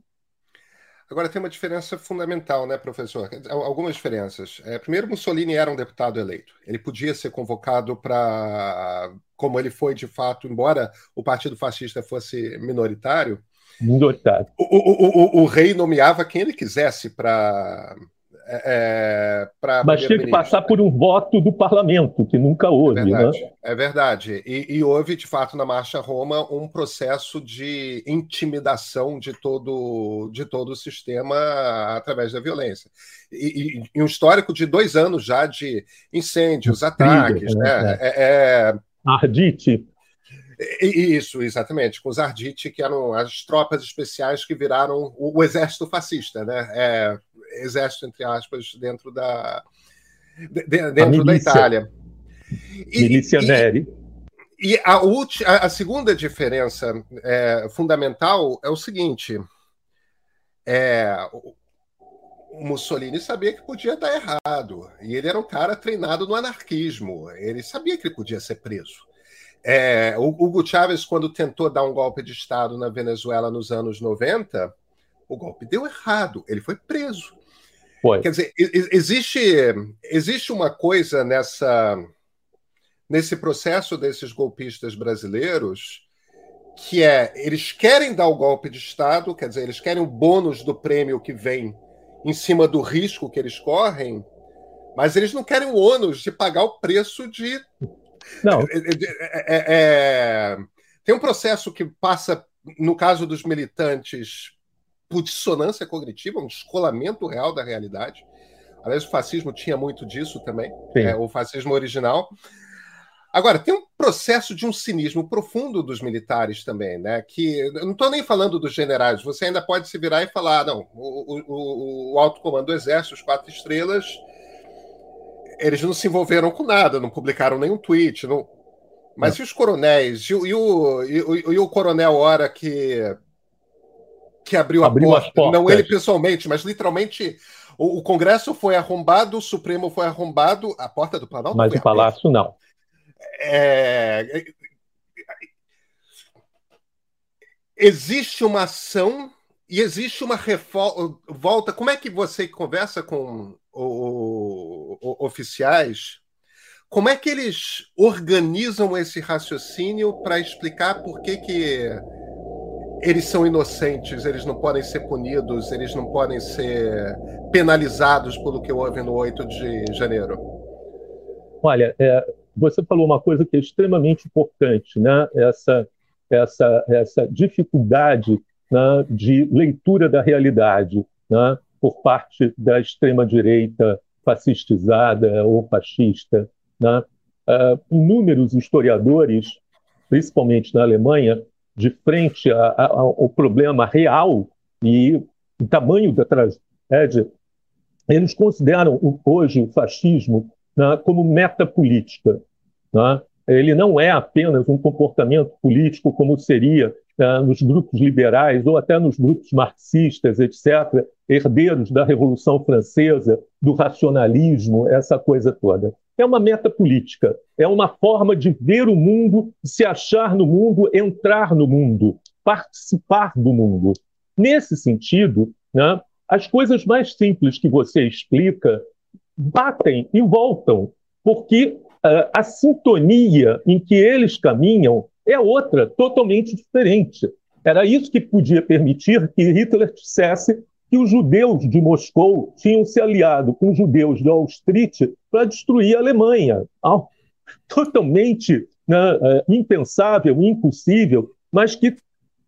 Agora tem uma diferença fundamental, né, professor? Algumas diferenças. É, primeiro, Mussolini era um deputado eleito. Ele podia ser convocado para, como ele foi de fato, embora o Partido Fascista fosse minoritário. Minoritário. O, o, o, o rei nomeava quem ele quisesse para é, é Mas tinha que passar por um voto do parlamento, que nunca houve. É verdade. Né? É verdade. E, e, houve, de fato, na Marcha Roma, um processo de intimidação de todo, de todo o sistema através da violência. E, e, e um histórico de dois anos já de incêndios, ataques. Né? né? É, é... Ardite. Isso, exatamente, com os Arditi, que eram as tropas especiais que viraram o, o exército fascista, né? É, exército, entre aspas, dentro da, de, dentro da Itália. E, Milícia Neri. E, e a, a, a, segunda diferença é, fundamental é o seguinte: é, o, o Mussolini sabia que podia dar errado. E ele era um cara treinado no anarquismo. Ele sabia que ele podia ser preso. É, o Hugo Chávez, quando tentou dar um golpe de Estado na Venezuela nos anos 90, o golpe deu errado, ele foi preso. Foi. Quer dizer, existe, existe uma coisa nessa nesse processo desses golpistas brasileiros que é eles querem dar o golpe de Estado, quer dizer, eles querem o bônus do prêmio que vem em cima do risco que eles correm, mas eles não querem o ônus de pagar o preço de não. É, é, é, é, tem um processo que passa, no caso dos militantes, por dissonância cognitiva, um descolamento real da realidade. Aliás, o fascismo tinha muito disso também, é, o fascismo original. Agora, tem um processo de um cinismo profundo dos militares também, né? Que não estou nem falando dos generais, você ainda pode se virar e falar, não, o, o, o alto comando do exército, os quatro estrelas, eles não se envolveram com nada, não publicaram nenhum tweet. Não... Mas não. e os coronéis? E, e, o, e, e o coronel Hora que, que abriu, abriu a porta? Não ele pessoalmente, mas literalmente o, o, Congresso foi arrombado, o Supremo foi arrombado, a porta do Planalto Mas o Palácio não. É... Existe uma ação e existe uma revolta. Como é que você conversa com o, o, oficiais, como é que eles organizam esse raciocínio para explicar por que, que eles são inocentes, eles não podem ser punidos, eles não podem ser penalizados pelo que houve no 8 de janeiro? Olha, é, você falou uma coisa que é extremamente importante, né? Essa, essa, essa dificuldade né, de leitura da realidade. Né? por parte da extrema-direita fascistizada ou fascista. Né? Uh, inúmeros historiadores, principalmente na Alemanha, de frente ao problema real e o tamanho da tragédia, eles consideram hoje o fascismo né, como meta política. Né? Ele não é apenas um comportamento político como seria né, nos grupos liberais ou até nos grupos marxistas, etc., herdeiros da Revolução Francesa, do racionalismo, essa coisa toda. É uma meta política, é uma forma de ver o mundo, se achar no mundo, entrar no mundo, participar do mundo. Nesse sentido, né, as coisas mais simples que você explica batem e voltam, porque uh, a sintonia em que eles caminham é outra, totalmente diferente. Era isso que podia permitir que Hitler dissesse que os judeus de Moscou tinham se aliado com os judeus de Street para destruir a Alemanha. Totalmente né, é, impensável, impossível, mas que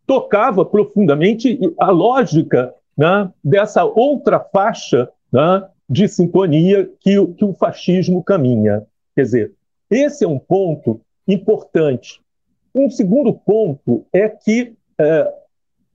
tocava profundamente a lógica né, dessa outra faixa né, de sintonia que, que o fascismo caminha. Quer dizer, esse é um ponto importante um segundo ponto é que, é,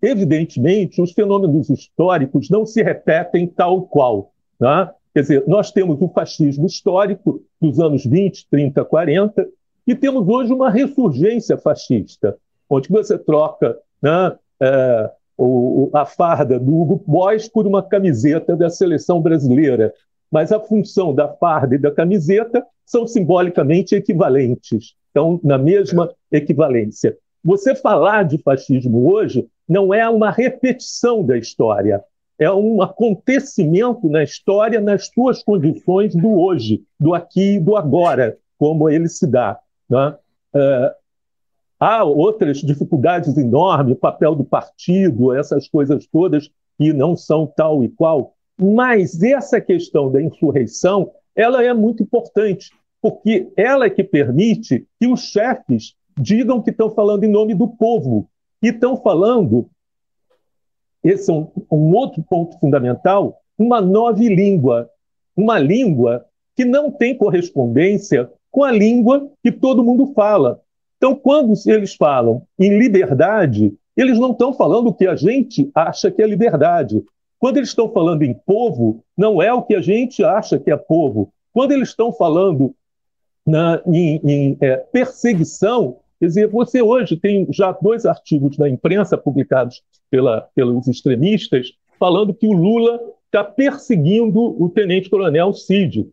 evidentemente, os fenômenos históricos não se repetem tal qual. Né? Quer dizer, nós temos o fascismo histórico dos anos 20, 30, 40, e temos hoje uma ressurgência fascista, onde você troca né, é, o, a farda do Hugo Boss por uma camiseta da seleção brasileira. Mas a função da farda e da camiseta são simbolicamente equivalentes estão na mesma equivalência. Você falar de fascismo hoje não é uma repetição da história, é um acontecimento na história nas suas condições do hoje, do aqui e do agora, como ele se dá. Né? É, há outras dificuldades enormes, papel do partido, essas coisas todas que não são tal e qual, mas essa questão da insurreição, ela é muito importante, porque ela é que permite que os chefes digam que estão falando em nome do povo, e estão falando, esse é um, um outro ponto fundamental, uma nova língua, uma língua que não tem correspondência com a língua que todo mundo fala. Então, quando eles falam em liberdade, eles não estão falando o que a gente acha que é liberdade. Quando eles estão falando em povo, não é o que a gente acha que é povo. Quando eles estão falando na, em, em é, perseguição, quer dizer, você hoje tem já dois artigos na imprensa publicados pela, pelos extremistas falando que o Lula está perseguindo o tenente-coronel Cid.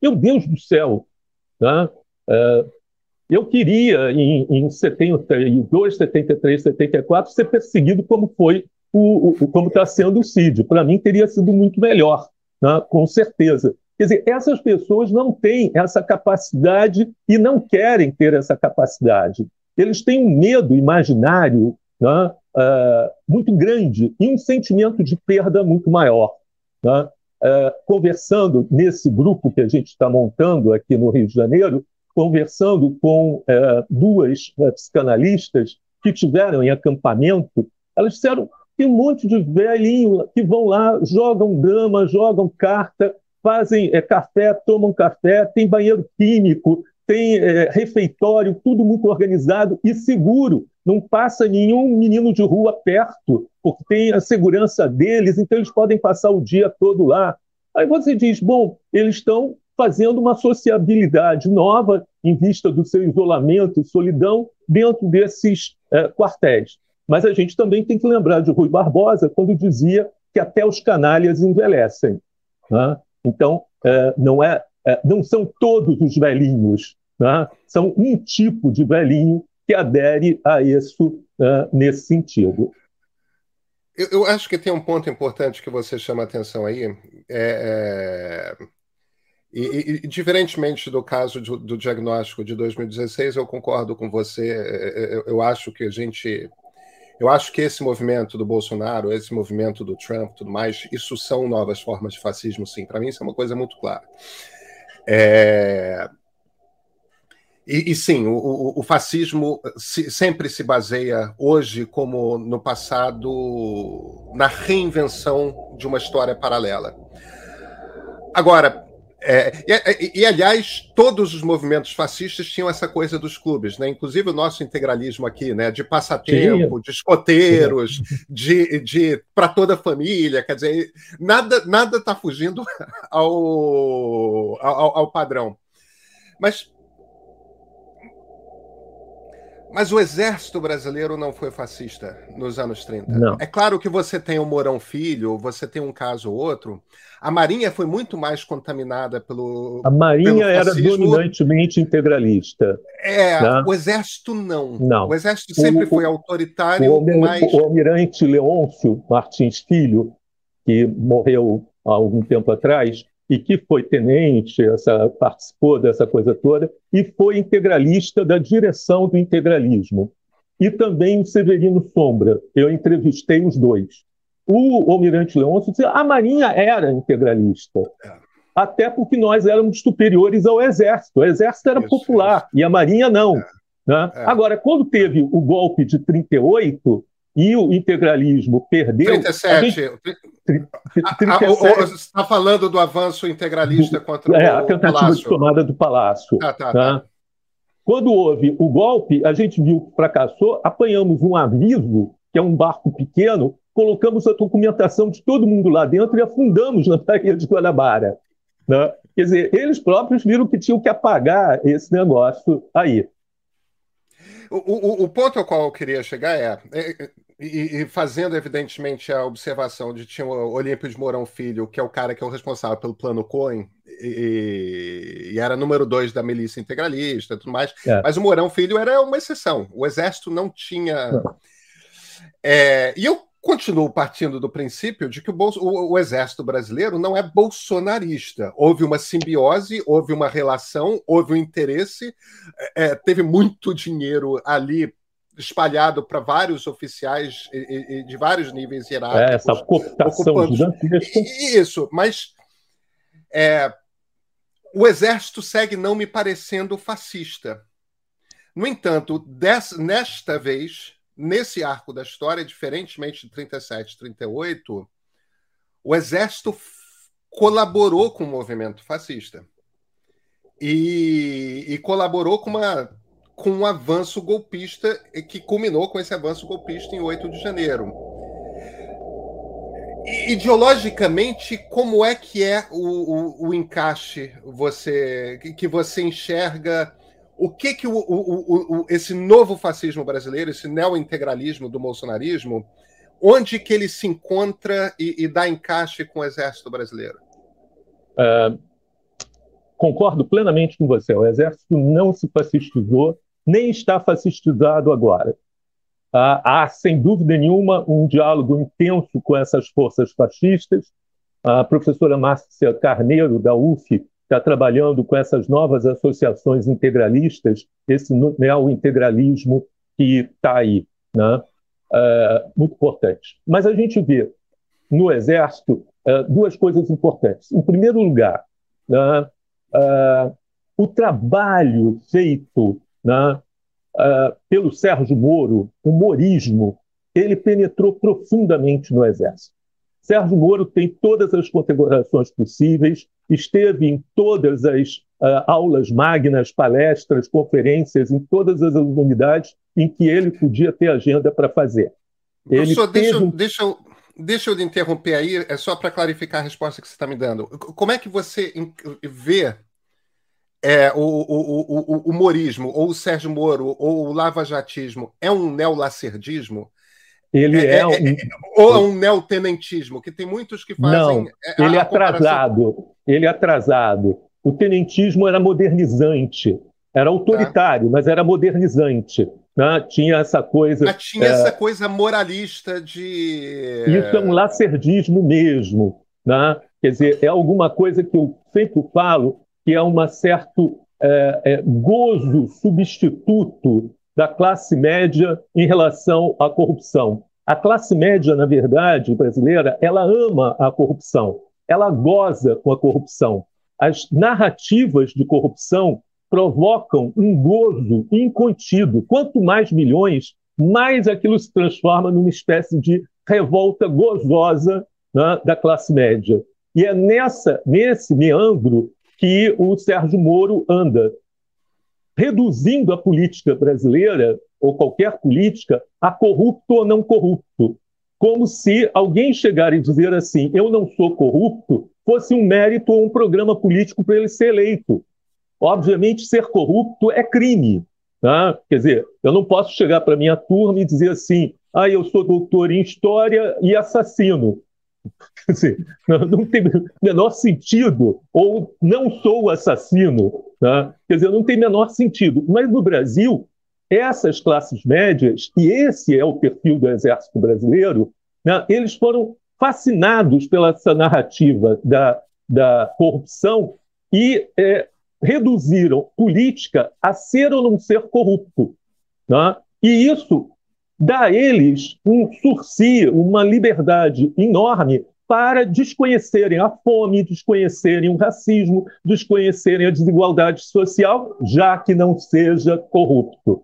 Meu Deus do céu! Tá? É, eu queria, em, em 72, 73, 74, ser perseguido como foi o, o como está sendo o Cid. Para mim, teria sido muito melhor, né? com certeza. Quer dizer, essas pessoas não têm essa capacidade e não querem ter essa capacidade. Eles têm um medo imaginário né? uh, muito grande e um sentimento de perda muito maior. Né? Uh, conversando nesse grupo que a gente está montando aqui no Rio de Janeiro, conversando com uh, duas psicanalistas que tiveram em acampamento, elas disseram tem um monte de velhinho que vão lá, jogam dama, jogam carta, fazem é, café, tomam café, tem banheiro químico, tem é, refeitório, tudo muito organizado e seguro. Não passa nenhum menino de rua perto, porque tem a segurança deles, então eles podem passar o dia todo lá. Aí você diz, bom, eles estão fazendo uma sociabilidade nova em vista do seu isolamento e solidão dentro desses é, quartéis. Mas a gente também tem que lembrar de Rui Barbosa quando dizia que até os canalhas envelhecem. Né? Então, é, não, é, é, não são todos os velhinhos, né? são um tipo de velhinho que adere a isso é, nesse sentido. Eu, eu, acho que tem um ponto importante que você chama atenção aí. É, é e, e, diferentemente do caso do, do, diagnóstico de 2016, eu concordo com você. Eu, eu acho que a gente eu acho que esse movimento do Bolsonaro, esse movimento do Trump, tudo mais, isso são novas formas de fascismo, sim. Para mim, isso é uma coisa muito clara. É... E, e, sim, o, o fascismo se, sempre se baseia, hoje como no passado, na reinvenção de uma história paralela. Agora, é, e, e, aliás, todos os movimentos fascistas tinham essa coisa dos clubes, né? Inclusive o nosso integralismo aqui, né? De passatempo, de escoteiros, de, de para toda a família. Quer dizer, nada nada está fugindo ao, ao, ao padrão. Mas mas o exército brasileiro não foi fascista nos anos 30. Não. É claro que você tem o Mourão Filho, você tem um caso ou outro. A Marinha foi muito mais contaminada pelo. A Marinha era dominantemente integralista. É, né? o exército não. não. O exército sempre o, foi autoritário. O, mas... o almirante Leôncio Martins Filho, que morreu há algum tempo atrás, e que foi tenente, essa, participou dessa coisa toda, e foi integralista da direção do integralismo. E também o Severino Sombra. Eu entrevistei os dois. O Almirante Leôncio disse a Marinha era integralista. É. Até porque nós éramos superiores ao Exército. O Exército era popular e a Marinha não. É. Né? É. Agora, quando teve o golpe de 38, e o integralismo perdeu. 37. Gente... 37. Você está falando do avanço integralista contra é, o a tentativa Palácio. de tomada do Palácio. Tá, tá. Tá? Quando houve o golpe, a gente viu que fracassou, apanhamos um aviso, que é um barco pequeno, colocamos a documentação de todo mundo lá dentro e afundamos na Praia de Guanabara. Né? Quer dizer, eles próprios viram que tinham que apagar esse negócio aí. O, o, o, ponto ao qual eu queria chegar é, é e, e, fazendo evidentemente a observação de tinha o Olímpio de Mourão Filho, que é o cara que é o responsável pelo plano Cohen, e, e era número dois da milícia integralista e tudo mais, é. mas o Mourão Filho era uma exceção. O exército não tinha. É, e eu continuo partindo do princípio de que o, Bolso, o, o, exército brasileiro não é bolsonarista. Houve uma simbiose, houve uma relação, houve um interesse, é, é teve muito dinheiro ali espalhado para vários oficiais de vários níveis hierárquicos. É, essa cooptação gigantesca. Isso, mas é, o exército segue não me parecendo fascista. No entanto, des, nesta vez, nesse arco da história, diferentemente de 37 e 38, o exército colaborou com o movimento fascista. E, e, colaborou com, uma, com um avanço golpista que culminou com esse avanço golpista em 8 de janeiro. ideologicamente, como é que é o, o, o encaixe você que você enxerga o que que o, o, o, esse novo fascismo brasileiro, esse neointegralismo do bolsonarismo, onde que ele se encontra e, e dá encaixe com o exército brasileiro? Uh, concordo plenamente com você. O exército não se fascistizou, nem está fascistizado agora. Uh, há, sem dúvida nenhuma, um diálogo intenso com essas forças fascistas. A professora Márcia Carneiro, da UF, está trabalhando com essas novas associações integralistas, esse neo-integralismo que está aí. Né? É, muito importante. Mas a gente vê no Exército é, duas coisas importantes. Em primeiro lugar, né, é, o trabalho feito né, pelo Sérgio Moro, o humorismo, ele penetrou profundamente no Exército. Sérgio Moro tem todas as configurações possíveis, esteve em todas as uh, aulas magnas, palestras, conferências, em todas as unidades em que ele podia ter agenda para fazer. Ele Professor, deixa, deixa, eu, deixa eu interromper aí, é só para clarificar a resposta que você está me dando. Como é que você vê é, o, o, o, o, humorismo, ou o Sérgio Moro, ou o lavajatismo, é um neolacerdismo? Ele é, é, é um... é, ou é um neotenentismo, que tem muitos que fazem. Não, é, ele é atrasado. Ele é atrasado. O tenentismo era modernizante, era autoritário, tá. mas era modernizante. Né? Tinha essa coisa. Mas tinha é... essa coisa moralista de. Isso é um lacerdismo mesmo. Né? Quer dizer, é alguma coisa que eu sempre falo que é um certo é, é, gozo substituto da classe média em relação à corrupção. A classe média, na verdade, brasileira, ela ama a corrupção, ela goza com a corrupção. As narrativas de corrupção provocam um gozo incontido. Quanto mais milhões, mais aquilo se transforma numa espécie de revolta gozosa né, da classe média. E é nessa, nesse meandro que o Sérgio Moro anda reduzindo a política brasileira, ou qualquer política, a corrupto ou não corrupto. Como se alguém chegar e dizer assim, eu não sou corrupto, fosse um mérito ou um programa político para ele ser eleito. Obviamente, ser corrupto é crime. Tá? Quer dizer, eu não posso chegar para minha turma e dizer assim, ah, eu sou doutor em história e assassino. Quer dizer, não tem menor sentido, ou não sou assassino. Tá? Quer dizer, não tem menor sentido. Mas no Brasil, essas classes médias, e esse é o perfil do Exército Brasileiro, né, eles foram fascinados pela essa narrativa da, da corrupção e é, reduziram política a ser ou não ser corrupto. Né? E isso dá a eles um sursi, uma liberdade enorme para desconhecerem a fome, desconhecerem o racismo, desconhecerem a desigualdade social, já que não seja corrupto.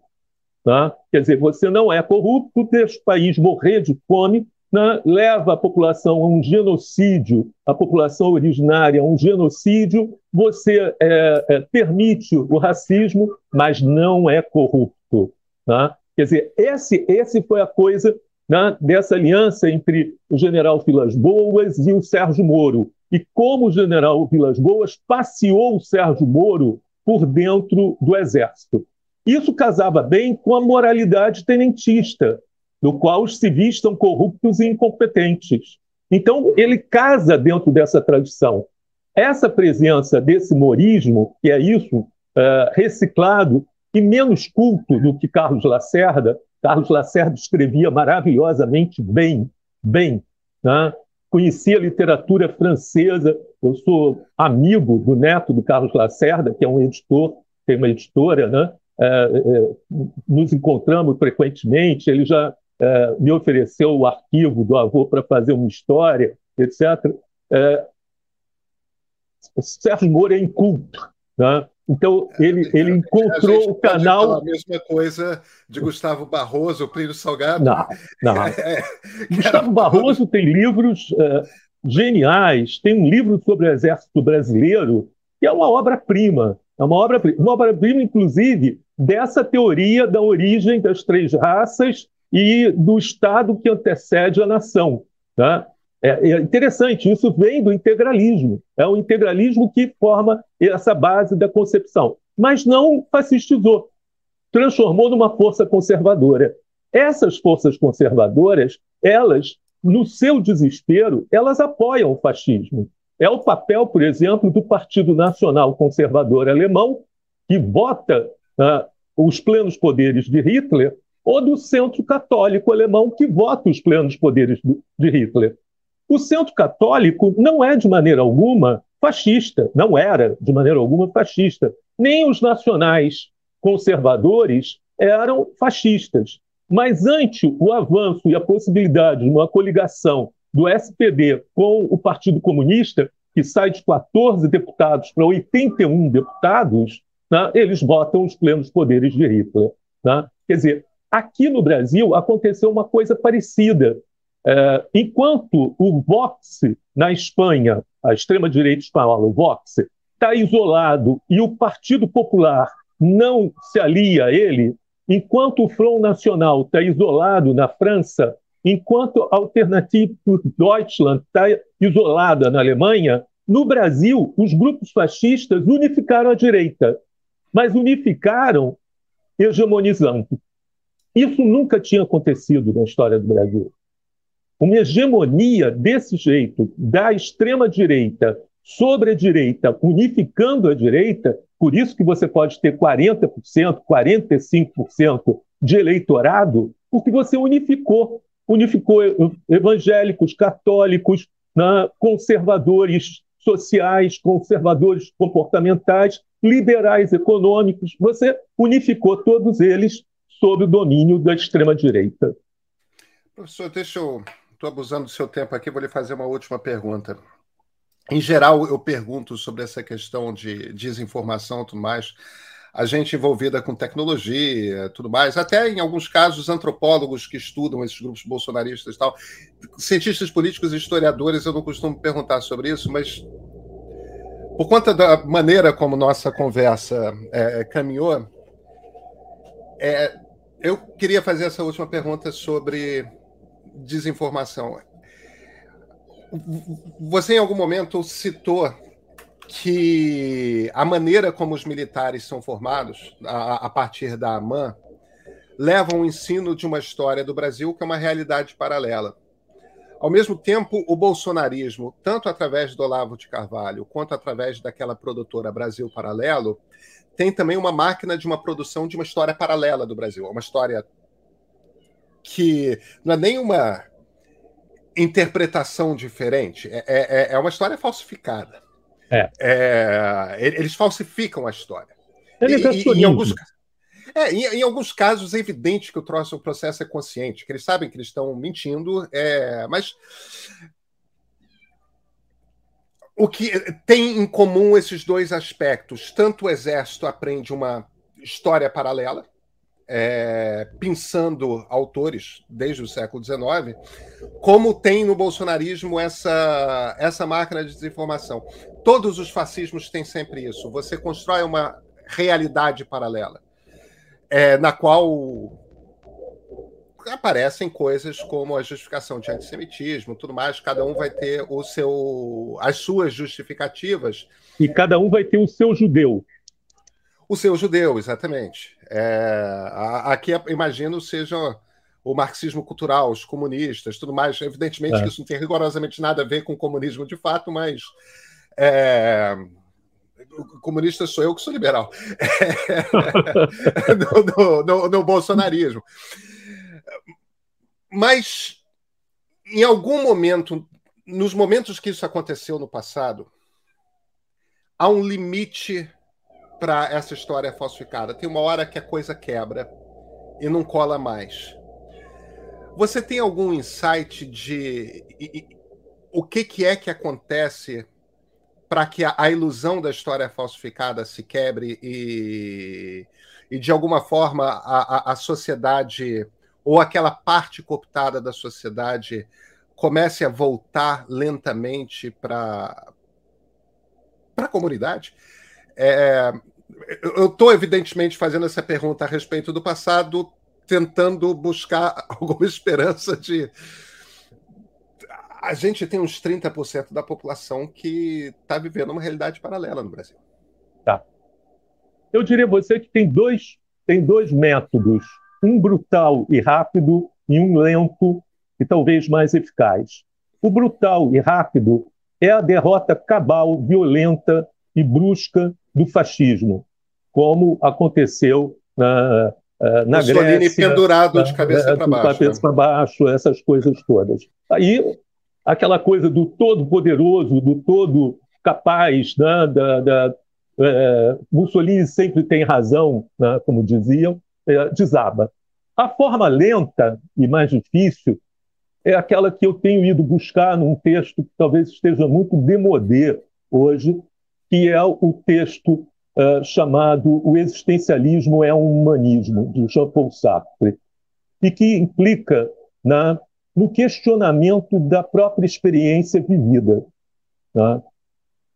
Tá? Quer dizer, você não é corrupto, deixa o país morrer de fome, né? leva a população a um genocídio, a população originária a um genocídio, você é, é, permite o racismo, mas não é corrupto. Tá? Quer dizer, esse, esse foi a coisa né, dessa aliança entre o general Vilas Boas e o Sérgio Moro. E como o general Vilas Boas passeou o Sérgio Moro por dentro do Exército. Isso casava bem com a moralidade tenentista, no qual os civis são corruptos e incompetentes. Então, ele casa dentro dessa tradição. Essa presença desse morismo, que é isso, uh, reciclado, e menos culto do que Carlos Lacerda. Carlos Lacerda escrevia maravilhosamente bem bem. Né? Conheci a literatura francesa, eu sou amigo do neto do Carlos Lacerda, que é um editor, tem uma editora, né? É, é, nos encontramos frequentemente, ele já é, me ofereceu o arquivo do avô para fazer uma história, etc. É, Sérgio Moro é inculto, né? Então, ele, ele encontrou o canal. A mesma coisa de Gustavo Barroso, o Plínio Salgado. Não, não. É, Gustavo Barroso tem livros uh, geniais. Tem um livro sobre o Exército Brasileiro, que é uma obra-prima. É uma obra-prima, uma obra-prima, inclusive, dessa teoria da origem das três raças e do Estado que antecede a nação. Tá? É, é, interessante, isso vem do integralismo. É o integralismo que forma essa base da concepção. Mas não fascistizou, transformou numa força conservadora. Essas forças conservadoras, elas, no seu desespero, elas apoiam o fascismo. É o papel, por exemplo, do Partido Nacional Conservador Alemão, que vota uh, os plenos poderes de Hitler, ou do Centro Católico Alemão, que vota os plenos poderes de Hitler. O centro católico não é de maneira alguma fascista, não era de maneira alguma fascista. Nem os nacionais conservadores eram fascistas. Mas ante o avanço e a possibilidade de uma coligação do SPD com o Partido Comunista, que sai de 14 deputados para 81 deputados, né, eles votam os plenos poderes de Hitler. Né? Quer dizer, aqui no Brasil aconteceu uma coisa parecida. É, enquanto o Vox, na Espanha, a extrema-direita espanhola, o Vox, está isolado e o Partido Popular não se alia a ele, enquanto o Front Nacional está isolado na França, enquanto a Alternative Deutschland está isolada na Alemanha, no Brasil, os grupos fascistas unificaram a direita, mas unificaram hegemonizando. Isso nunca tinha acontecido na história do Brasil. Uma hegemonia desse jeito da extrema-direita sobre a direita, unificando a direita, por isso que você pode ter 40%, 45% de eleitorado, porque você unificou, unificou evangélicos, católicos, né, conservadores sociais, conservadores comportamentais, liberais econômicos, você unificou todos eles sob o domínio da extrema-direita. Professor, deixa eu estou abusando do seu tempo aqui, vou lhe fazer uma última pergunta. Em geral, eu pergunto sobre essa questão de desinformação e tudo mais. A gente envolvida com tecnologia, tudo mais, até em alguns casos, antropólogos que estudam esses grupos bolsonaristas e tal. Cientistas políticos e historiadores, eu não costumo perguntar sobre isso, mas por conta da maneira como nossa conversa é, caminhou, é, eu queria fazer essa última pergunta sobre desinformação. Você em algum momento citou que a maneira como os militares são formados, a, a partir da AMAN, levam o ensino de uma história do Brasil que é uma realidade paralela. Ao mesmo tempo, o bolsonarismo, tanto através do Olavo de Carvalho quanto através daquela produtora Brasil Paralelo, tem também uma máquina de uma produção de uma história paralela do Brasil, uma história que não é nenhuma interpretação diferente, é, é, é, é uma história falsificada. É. é eles falsificam a história. Ele é e, e, em, alguns, é, em, em, alguns casos é evidente que o, troço, o processo é consciente, que eles sabem que eles estão mentindo, é, mas o que tem em comum esses dois aspectos? Tanto o exército aprende uma história paralela, é, pensando autores desde o século XIX, como tem no bolsonarismo essa, essa máquina de desinformação. Todos os fascismos têm sempre isso. Você constrói uma realidade paralela, é, na qual aparecem coisas como a justificação de antissemitismo, tudo mais. Cada um vai ter o seu, as suas justificativas. E cada um vai ter o seu judeu. O seu judeu, exatamente. É, aqui, imagino, seja o marxismo cultural, os comunistas, tudo mais. Evidentemente é. que isso não tem rigorosamente nada a ver com o comunismo de fato, mas é, comunista sou eu que sou liberal. no, no, no, no bolsonarismo. Mas em algum momento, nos momentos que isso aconteceu no passado, há um limite para essa história falsificada. Tem uma hora que a coisa quebra e não cola mais. Você tem algum insight de o que, que é que acontece para que a, a, ilusão da história falsificada se quebre e, e de alguma forma, a, a, a sociedade ou aquela parte cooptada da sociedade comece a voltar lentamente para a comunidade? É, eu estou, evidentemente, fazendo essa pergunta a respeito do passado, tentando buscar alguma esperança de. A gente tem uns 30% da população que está vivendo uma realidade paralela no Brasil. Tá. Eu diria a você que tem dois, tem dois métodos um brutal e rápido e um lento e talvez mais eficaz. O brutal e rápido é a derrota cabal, violenta e brusca do fascismo, como aconteceu na, eh, na Mussolini Grécia. pendurado de cabeça para baixo. cabeça né? para baixo, essas coisas todas. Aí, aquela coisa do todo-poderoso, do todo capaz, né, da, da é, Mussolini sempre tem razão, né, como diziam, é, desaba. A forma lenta e mais difícil é aquela que eu tenho ido buscar num texto que talvez esteja muito demodé hoje, que é o texto uh, chamado O Existencialismo é um Humanismo, de Jean-Paul Sartre, e que implica na, no questionamento da própria experiência vivida. Tá?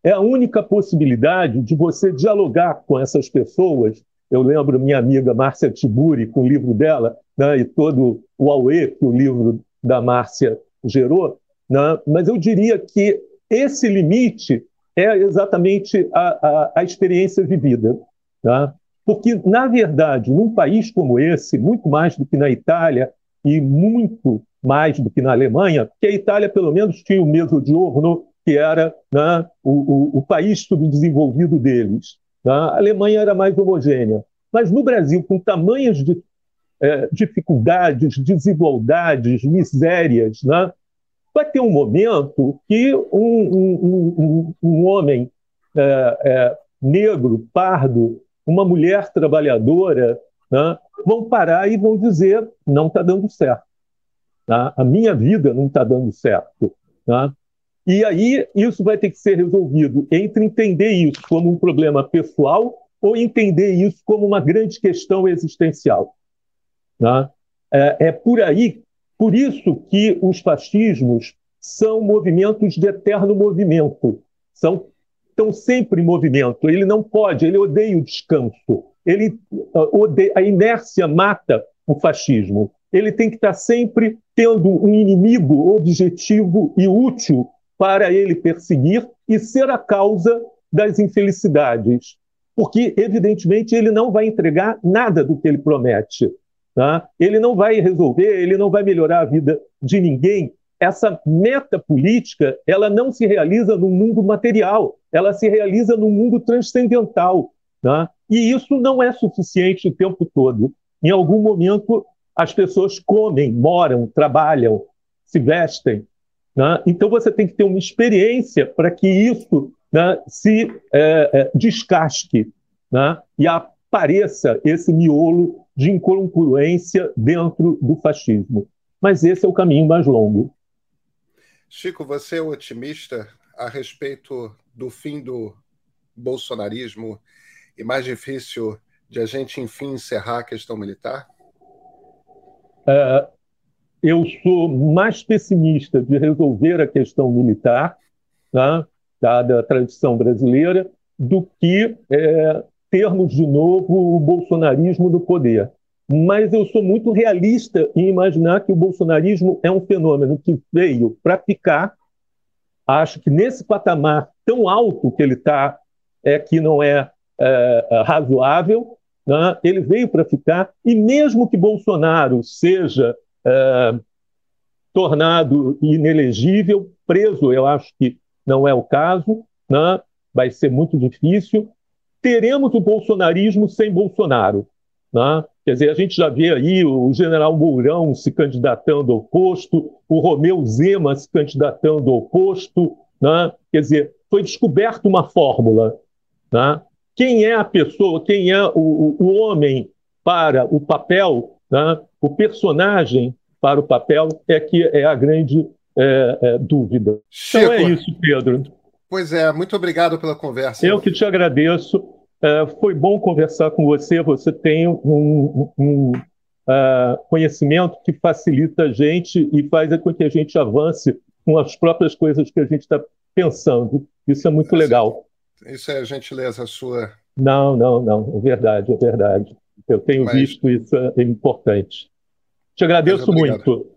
É a única possibilidade de você dialogar com essas pessoas eu lembro minha amiga Márcia Tiburi, com o livro dela, né, e todo o auê que o livro da Márcia gerou, né, mas eu diria que esse limite é exatamente a, a, a experiência vivida. Né? Porque, na verdade, num país como esse, muito mais do que na Itália e muito mais do que na Alemanha, que a Itália, pelo menos, tinha o mesmo de Orno, que era né, o, o, o país subdesenvolvido deles. Tá? A Alemanha era mais homogênea. Mas no Brasil, com tamanhas de, é, dificuldades, desigualdades, misérias, né? vai ter um momento que um, um, um, um homem é, é, negro, pardo, uma mulher trabalhadora, né? vão parar e vão dizer: não está dando certo. Tá? A minha vida não está dando certo. Tá? E aí isso vai ter que ser resolvido entre entender isso como um problema pessoal ou entender isso como uma grande questão existencial. Né? É, é por aí, por isso que os fascismos são movimentos de eterno movimento, são estão sempre em movimento. Ele não pode, ele odeia o descanso. Ele uh, odeia, a inércia mata o fascismo. Ele tem que estar sempre tendo um inimigo objetivo e útil para ele perseguir e ser a causa das infelicidades. Porque, evidentemente, ele não vai entregar nada do que ele promete. Tá? Ele não vai resolver, ele não vai melhorar a vida de ninguém. Essa meta política, ela não se realiza no mundo material, ela se realiza no mundo transcendental. Tá? E isso não é suficiente o tempo todo. Em algum momento, as pessoas comem, moram, trabalham, se vestem, né? Então você tem que ter uma experiência para que isso né, se é, é, descasque né, e apareça esse miolo de incongruência dentro do fascismo. Mas esse é o caminho mais longo. Chico, você é otimista a respeito do fim do bolsonarismo e mais difícil de a gente, enfim, encerrar a questão militar? É, eu sou mais pessimista de resolver a questão militar, tá? dada a tradição brasileira, do que é, termos de novo o bolsonarismo no poder. Mas eu sou muito realista em imaginar que o bolsonarismo é um fenômeno que veio para ficar. Acho que nesse patamar tão alto que ele está, é que não é, é razoável, né? ele veio para ficar. E mesmo que Bolsonaro seja é, tornado inelegível, preso, eu acho que não é o caso, né? vai ser muito difícil. Teremos o bolsonarismo sem Bolsonaro. Né? Quer dizer, a gente já vê aí o general Mourão se candidatando ao posto, o Romeu Zema se candidatando ao posto. Né? Quer dizer, foi descoberta uma fórmula. Né? Quem é a pessoa, quem é o, o homem para o papel, né? O personagem para o papel, é que é a grande é, é, dúvida. Chico, então é isso, Pedro. Pois é, muito obrigado pela conversa. Eu que te agradeço. É, foi bom conversar com você. Você tem um, um, um uh, conhecimento que facilita a gente e faz com que a gente avance com as próprias coisas que a gente está pensando. Isso é muito legal. Isso é gentileza sua. Não, não, não. É verdade, é verdade. Eu tenho Mas... visto isso, é importante. Te agradeço muito.